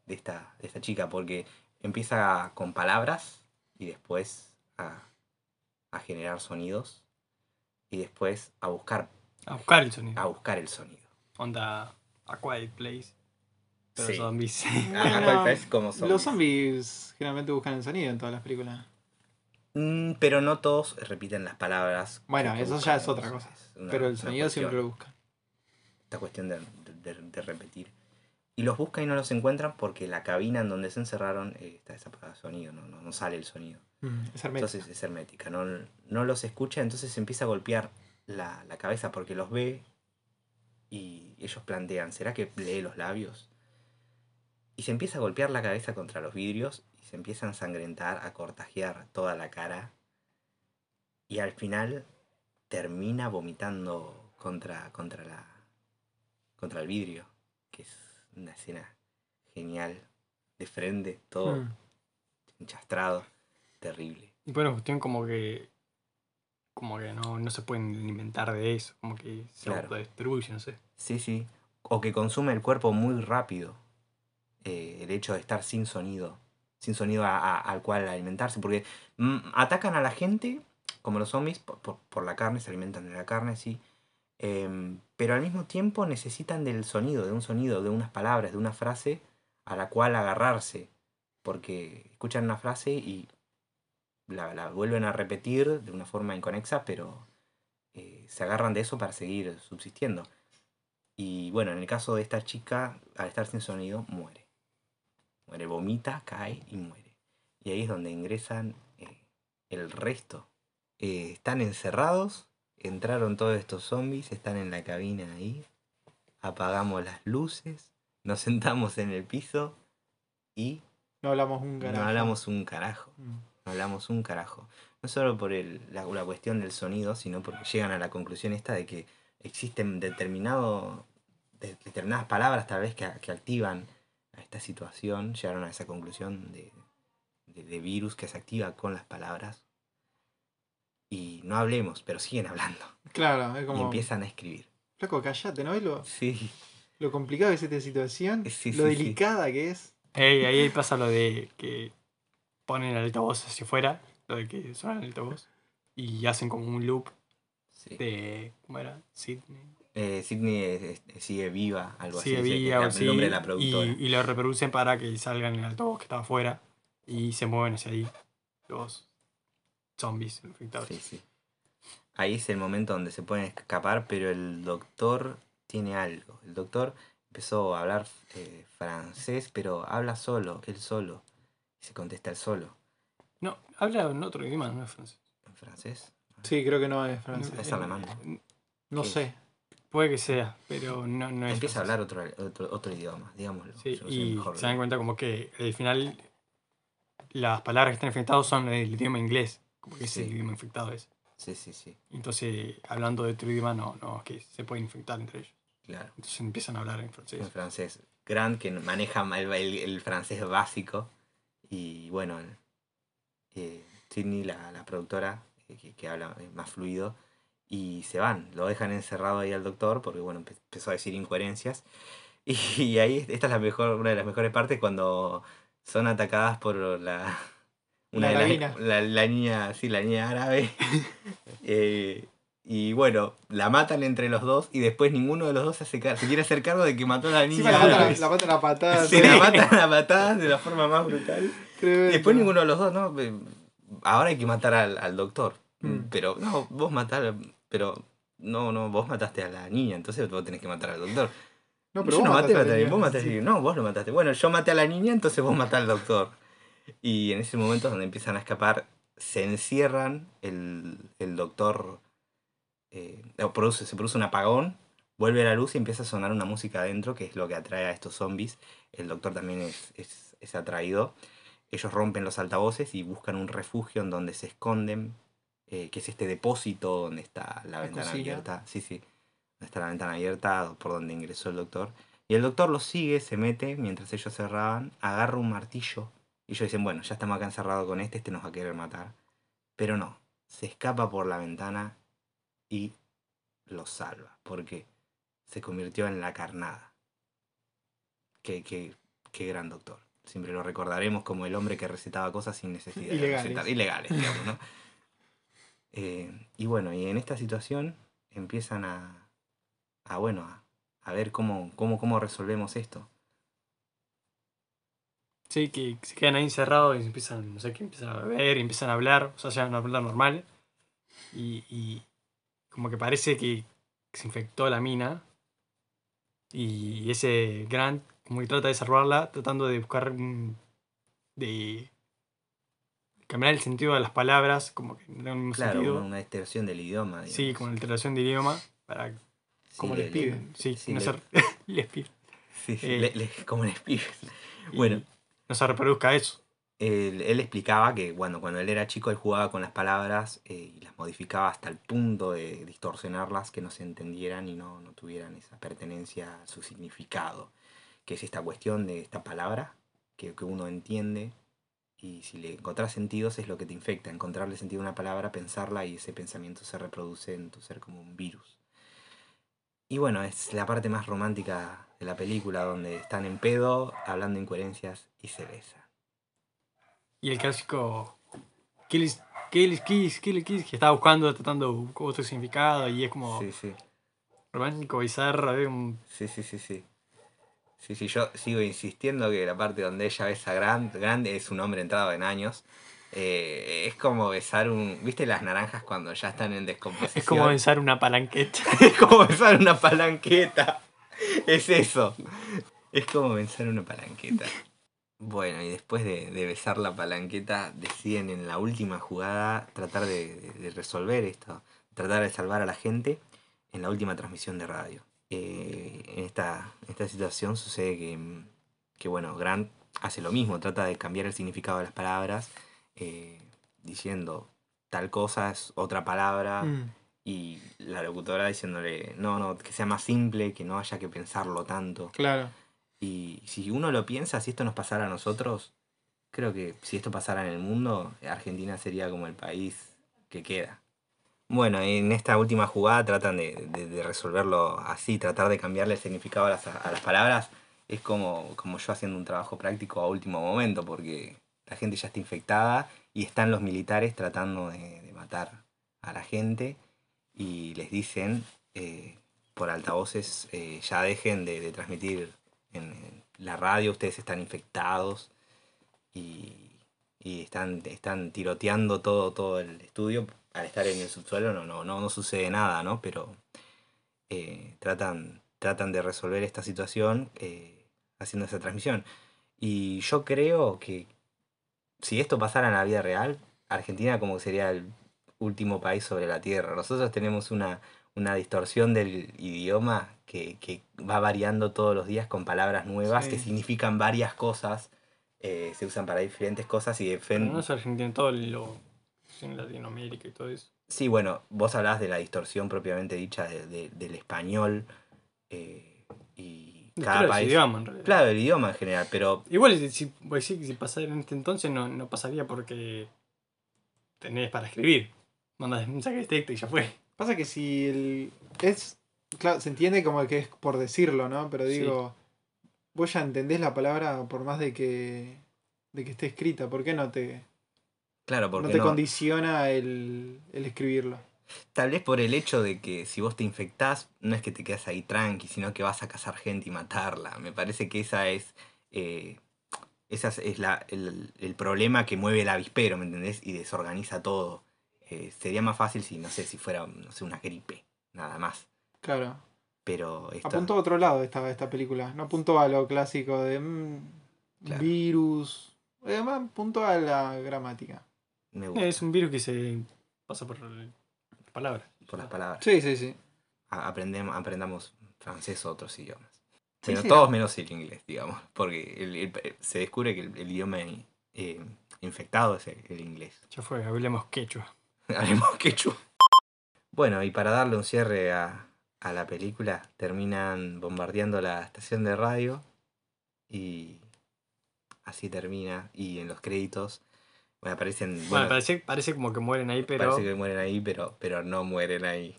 A: de esta, de esta chica, porque empieza con palabras y después a, a generar sonidos y después a buscar,
B: A buscar el sonido.
A: a buscar el sonido.
B: Onda A Quiet Place. Pero
A: Sí.
B: zombies.
A: A- cuál [LAUGHS] país como
C: Los
A: zombies.
C: zombies generalmente buscan el sonido en todas las películas.
A: Mm, pero no todos repiten las palabras.
C: Bueno, eso
A: buscan,
C: ya es otra cosa.
A: una-
C: Pero el sonido siempre
A: cuestión.
C: lo buscan.
A: esta cuestión de, de- de- de repetir. Y los busca y no los encuentran porque la cabina en donde se encerraron eh, está desapagada el sonido, no, no, no sale el sonido.
C: Mm, es hermético.
A: Entonces es hermética, no, no los escucha, entonces se empieza a golpear la, la cabeza porque los ve y ellos plantean, ¿será que lee los labios? Y se empieza a golpear la cabeza contra los vidrios se empieza a ensangrentar, a cortajear toda la cara. Y al final termina vomitando contra, contra, la, contra el vidrio, que es una escena genial, de frente, todo
C: Mm.
A: enchastrado, terrible.
B: Y bueno, cuestión como que. Como que no, no se pueden alimentar de eso. Como que se
A: Claro.
B: autodestruye, no sé.
A: Sí, sí. O que consume el cuerpo muy rápido. eh, el hecho de estar sin sonido. Sin sonido a- a- al cual alimentarse. Porque mm, atacan a la gente, como los zombies, por, por- la carne, se alimentan de la carne, sí. em, pero al mismo tiempo necesitan del sonido, de un sonido, de unas palabras, de una frase a la cual agarrarse. Porque escuchan una frase y la, la vuelven a repetir de una forma inconexa, pero eh, se agarran de eso para seguir subsistiendo. Y bueno, en el caso de esta chica, al estar sin sonido, muere. Muere, vomita, cae y muere. Y ahí es donde ingresan eh, el resto. Eh, están encerrados, entraron todos estos zombies, están en la cabina ahí. Apagamos las luces, nos [LAUGHS] sentamos en el piso y
C: No hablamos un
A: no
C: carajo.
A: hablamos un carajo.
C: Mm.
A: No hablamos un carajo. No solo por el- la, la cuestión del sonido, sino porque llegan a la conclusión esta de que existen determinado de- determinadas palabras tal vez que, que activan a esta situación, llegaron a esa conclusión de, de- de virus que se activa con las palabras. Y no hablemos, pero siguen hablando.
C: Claro, es
A: Y
C: como.
A: empiezan a escribir.
C: Flaco, callate, ¿no? ves lo,
A: Sí,
C: lo complicado que es esta situación,
A: Sí,
C: lo
A: sí, sí.
C: delicada que es.
B: Ey, ahí pasa lo de que ponen el altavoz hacia afuera, lo de que suena el altavoz, y hacen como un loop
A: sí.
B: de. ¿Cómo era? Sydney.
A: Eh, Sidney sigue viva, algo
B: Sigue
A: así. sí,
B: viva o
A: el nombre de la
B: y,
A: productora.
B: y lo reproducen para que salgan en el altavoz que estaba afuera y se mueven hacia ahí los zombies infectados.
A: Sí, sí. Ahí es el momento donde se pueden escapar, pero el doctor tiene algo. El doctor empezó a hablar eh, francés, pero habla solo, él solo. Y se contesta él solo.
B: No, habla en otro idioma, no es francés.
A: ¿En francés?
C: Sí, creo que no es francés.
A: Es alemán, ¿no?
C: No
A: ¿Qué?
C: sé.
B: Puede que sea, pero no, no es
A: Empieza a hablar otro, otro, otro idioma, digámoslo.
B: Sí, y se dan cuenta como que al final las palabras que están infectadas son el idioma inglés, como que es
A: Sí.
B: el idioma infectado ese.
A: Sí, sí, sí,
B: Entonces, hablando de otro idioma, no, no, es que se pueden infectar entre ellos.
A: claro.
B: Entonces empiezan a hablar en francés.
A: En francés. Grant, que maneja el, el- el francés básico. Y bueno, eh, Sidney, la, la productora, eh, que, que habla eh, más fluido. Y se van, lo dejan encerrado ahí al doctor porque bueno, empe- empezó a decir incoherencias. [LAUGHS] Y, ahí, esta es la mejor, una de las mejores partes cuando son atacadas por la...
C: La
A: de las- la, la niña, sí, la niña árabe. [LAUGHS] Eh, y bueno, la matan entre los dos y después ninguno de los dos se, hace se quiere hacer cargo de que mató a la niña.
C: Encima la matan, la matan a patadas.
A: Se la matan a patadas de la forma más brutal.
C: Tremendo.
A: Y después ninguno de los dos, ¿no? Ahora hay que matar al, al doctor.
C: Mm.
A: Pero, no, vos matar, pero, no, no, vos mataste a la niña, entonces vos tenés que matar al doctor.
C: No, pero
A: yo
C: vos
A: no maté,
C: mataste a la niña.
A: vos mataste,
C: Sí.
A: no, vos lo mataste. Bueno, yo maté a la niña, entonces vos matás al doctor. Y en ese momento es donde empiezan a escapar, se encierran, el, el doctor eh, produce, se produce un apagón, vuelve la luz y empieza a sonar una música adentro, que es lo que atrae a estos zombies. El doctor también es, es, es atraído. Ellos rompen los altavoces y buscan un refugio en donde se esconden, eh, que es este depósito donde está la, ventana
C: cocina.
A: abierta. Sí, sí. Donde está la ventana abierta, por donde ingresó el doctor. Y el doctor los sigue, se mete mientras ellos cerraban, agarra un martillo. Y ellos dicen, bueno, ya estamos acá encerrados con este, este nos va a querer matar. Pero no, se escapa por la ventana y los salva, porque se convirtió en la carnada. Qué, qué, qué gran doctor. Siempre lo recordaremos como el hombre que recetaba cosas sin necesidad de
C: Ilegales.
A: recetar. Ilegales, digamos, ¿no? Eh, y bueno, y en esta situación empiezan a, a bueno, a, a ver cómo, cómo, cómo resolvemos esto.
B: Sí, que se quedan ahí encerrados y empiezan, no sé, que empiezan a beber y empiezan a hablar, o sea, ya no hablar normal. Y, y como que parece que se infectó la mina. Y ese Grant como que trata de salvarla, tratando de buscar de cambiar el sentido de las palabras, como que no mismo
A: Claro,
B: sentido.
A: una, distorsión del idioma.
B: Sí,
A: digamos.
B: con alteración de idioma, para
A: Sí,
C: como
A: le-
C: les
A: le-
C: piden.
B: sí,
A: Sí,
B: no
A: le-
B: ser [LAUGHS] les pide.
A: Sí, sí,
B: Eh,
A: le- le- como les pibes.
B: Y
A: Bueno.
B: no se reproduzca eso.
A: él, él explicaba que bueno, cuando él era chico él jugaba con las palabras eh, y las modificaba hasta el punto de distorsionarlas, que no se entendieran y no, no tuvieran esa pertenencia a su significado. Que es esta cuestión de esta palabra que, que uno entiende y si le encontrás sentidos es lo que te infecta. Encontrarle sentido a una palabra, pensarla y ese pensamiento se reproduce en tu ser como un virus. Y bueno, es la parte más romántica de la película donde están en pedo, hablando incoherencias y se besan.
B: Y el clásico Kill is, kill is kiss, kill is kiss, que estaba buscando, tratando otro significado y es como
A: Sí, sí.
B: romántico, bizarro, un-
A: Sí, sí, sí, sí. Sí, sí, yo sigo insistiendo que la parte donde ella besa Grant, Grant es un hombre entrado en años. Eh, es como besar un. ¿Viste las naranjas cuando ya están en descomposición?
B: es como pensar una palanqueta. [LAUGHS]
A: Es como besar una palanqueta. Es eso. Es como besar una palanqueta. Bueno, y después de, de besar la palanqueta, deciden en la última jugada tratar de, de- de resolver esto, tratar de salvar a la gente en la última transmisión de radio. Eh, en esta, esta situación sucede que, que, bueno, Grant hace lo mismo, trata de cambiar el significado de las palabras, eh, diciendo tal cosa es otra palabra
C: Mm.
A: y la locutora diciéndole, no, no, que sea más simple, que no haya que pensarlo tanto.
C: Claro.
A: Y si uno lo piensa, si esto nos pasara a nosotros, creo que si esto pasara en el mundo, Argentina sería como el país que queda. Bueno, en esta última jugada tratan de, de- resolverlo así, tratar de cambiarle el significado a las, a las palabras. Es como, como yo haciendo un trabajo práctico a último momento, porque la gente ya está infectada y están los militares tratando de, de matar a la gente y les dicen eh, por altavoces, eh, ya dejen de, de transmitir en, en la radio, ustedes están infectados y, y están, están tiroteando todo, todo el estudio. Al estar en el subsuelo no, no, no, no sucede nada, ¿no? Pero eh, tratan, tratan de resolver esta situación eh, haciendo esa transmisión. Y yo creo que si esto pasara en la vida real, Argentina como sería el último país sobre la Tierra. Nosotros tenemos una, una distorsión del idioma que, que va variando todos los días con palabras nuevas
C: Sí.
A: que significan varias cosas, eh, se usan para diferentes cosas y defen-
B: no es Argentina, todo lo. En Latinoamérica y todo eso.
A: Sí, bueno, vos hablás de la distorsión propiamente dicha de- de- del español eh, y cada
B: ese
A: país.
B: idioma, en realidad.
A: Claro, el idioma en general, pero
B: Igual, si, si, si pasara en este entonces, no, no pasaría porque tenés para escribir. Mandas un mensaje de texto y ya fue.
C: Pasa que si el. Es. Claro, se entiende como que es por decirlo, ¿no? Pero
B: Sí.
C: digo. Vos ya entendés la palabra por más de que. de que esté escrita. ¿Por qué no te.
A: Claro,
C: no
A: porque
C: te
A: no,
C: condiciona el, el escribirlo?
A: tal vez por el hecho de que si vos te infectás, no es que te quedas ahí tranqui, sino que vas a cazar gente y matarla. Me parece que esa es. eh, esa es- la, el, el problema que mueve el avispero, ¿me entendés? Y desorganiza todo. Eh, sería más fácil si, no sé, si fuera, no sé, una gripe, nada más.
C: Claro.
A: Pero esto,
C: Apuntó a otro lado esta, esta película. No apuntó a lo clásico de. mm,
A: Claro.
C: virus. Además, apuntó a la gramática.
A: Me gusta
B: Es un virus que se pasa por las palabras.
A: por las palabras.
C: Sí, sí, sí.
A: A- aprendemos, aprendamos francés o otros idiomas.
C: Sí,
A: todos
C: no.
A: menos el inglés, digamos. Porque el- el- se descubre que el, el idioma eh, infectado es el, el inglés.
B: Ya fue, hablemos quechua. [LAUGHS]
A: Haremos quechua. Bueno, y para darle un cierre a, a la película, terminan bombardeando la estación de radio y así termina. Y en los créditos, bueno, aparecen...
B: Bueno,
A: Bueno,
B: parece, parece como que mueren ahí, pero.
A: parece que mueren ahí, pero, pero no mueren ahí.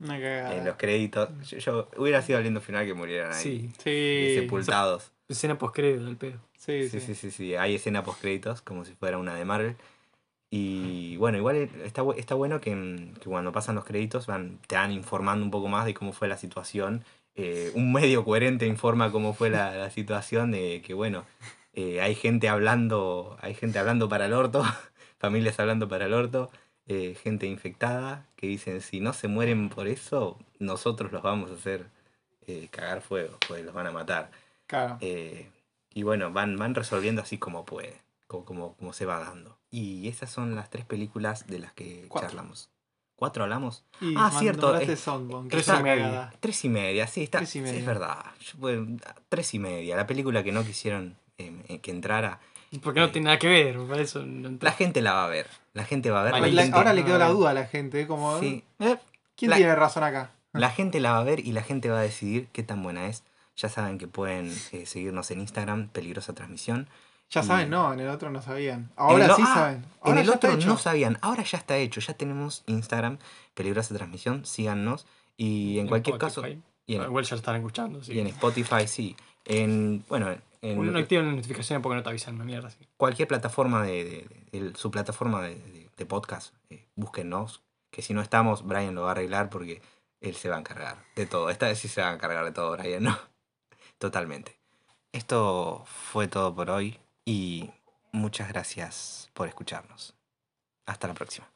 C: Una cagada.
A: En los créditos. Yo, yo- hubiera sido lindo final que murieran ahí.
B: Sí,
C: Sí,
A: Sepultados.
B: escena postcrédito del pedo.
C: sí,
A: Sí,
C: sí.
A: sí, sí, sí. Hay escena post créditos, como si fuera una de Marvel. Y bueno, igual está, está bueno que, que cuando pasan los créditos van, te van informando un poco más de cómo fue la situación. Eh, un medio coherente informa cómo fue la, la situación de que bueno, eh, hay gente hablando, hay gente hablando para el orto, [LAUGHS] familias hablando para el orto, eh, gente infectada que dicen si no se mueren por eso, nosotros los vamos a hacer eh, cagar fuego, pues los van a matar.
C: Claro.
A: Y bueno, van, van resolviendo así como puede, como, como, como se va dando. Y esas son las tres películas de las que
C: Cuatro.
A: charlamos. ¿Cuatro hablamos?
C: Y
A: ah, cierto,
B: tres y media.
A: Tres y media, sí, está.
C: Tres y
A: sí,
C: media.
A: es verdad. Yo, bueno, tres y media, la película que no quisieron eh, eh, que entrara.
B: Porque no tiene nada que ver, por eso no entra.
A: La gente la va a ver. La gente va a ver.
B: Vale,
A: la
C: La-
A: gente-
C: ahora le quedó la
B: Ah,
C: duda a la gente, como,
A: Sí.
C: eh, ¿quién
A: La-
C: tiene razón acá?
A: La gente la va a ver y la gente va a decidir qué tan buena es. Ya saben que pueden eh, seguirnos en Instagram, Peligrosa Transmisión.
C: Ya
A: Y-
C: saben, no, en el otro no sabían. Ahora sí
A: ah,
C: saben.
A: En el otro
C: hecho.
A: no sabían, ahora ya está hecho, ya tenemos Instagram, Peligrosa Transmisión, síganos. Y en, cualquier caso,
B: Spotify.
A: y en,
B: Ah, Igual ya están escuchando. Sí.
A: y en Spotify sí. En, bueno, en
B: Uno no activa las notificaciones porque no te avisan una mierda. así.
A: cualquier plataforma de, de- de- el- su plataforma de, de- de podcast, eh, búsquennos. Que si no estamos, Brian lo va a arreglar porque él se va a encargar de todo. Esta vez sí se va a encargar de todo, Brian, ¿no? [LAUGHS] Totalmente. Esto fue todo por hoy y muchas gracias por escucharnos. Hasta la próxima.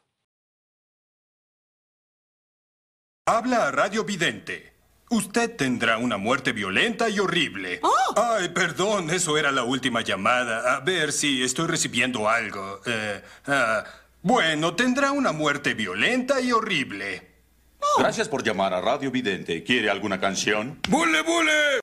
D: Habla a Radio Vidente. Usted tendrá una muerte violenta y horrible. Ay, perdón, eso era la última llamada. A ver si estoy recibiendo algo. Eh, ah, bueno, tendrá una muerte violenta y horrible.
E: Gracias por llamar a Radio Vidente. ¿Quiere alguna canción?
D: ¡Bule, bule!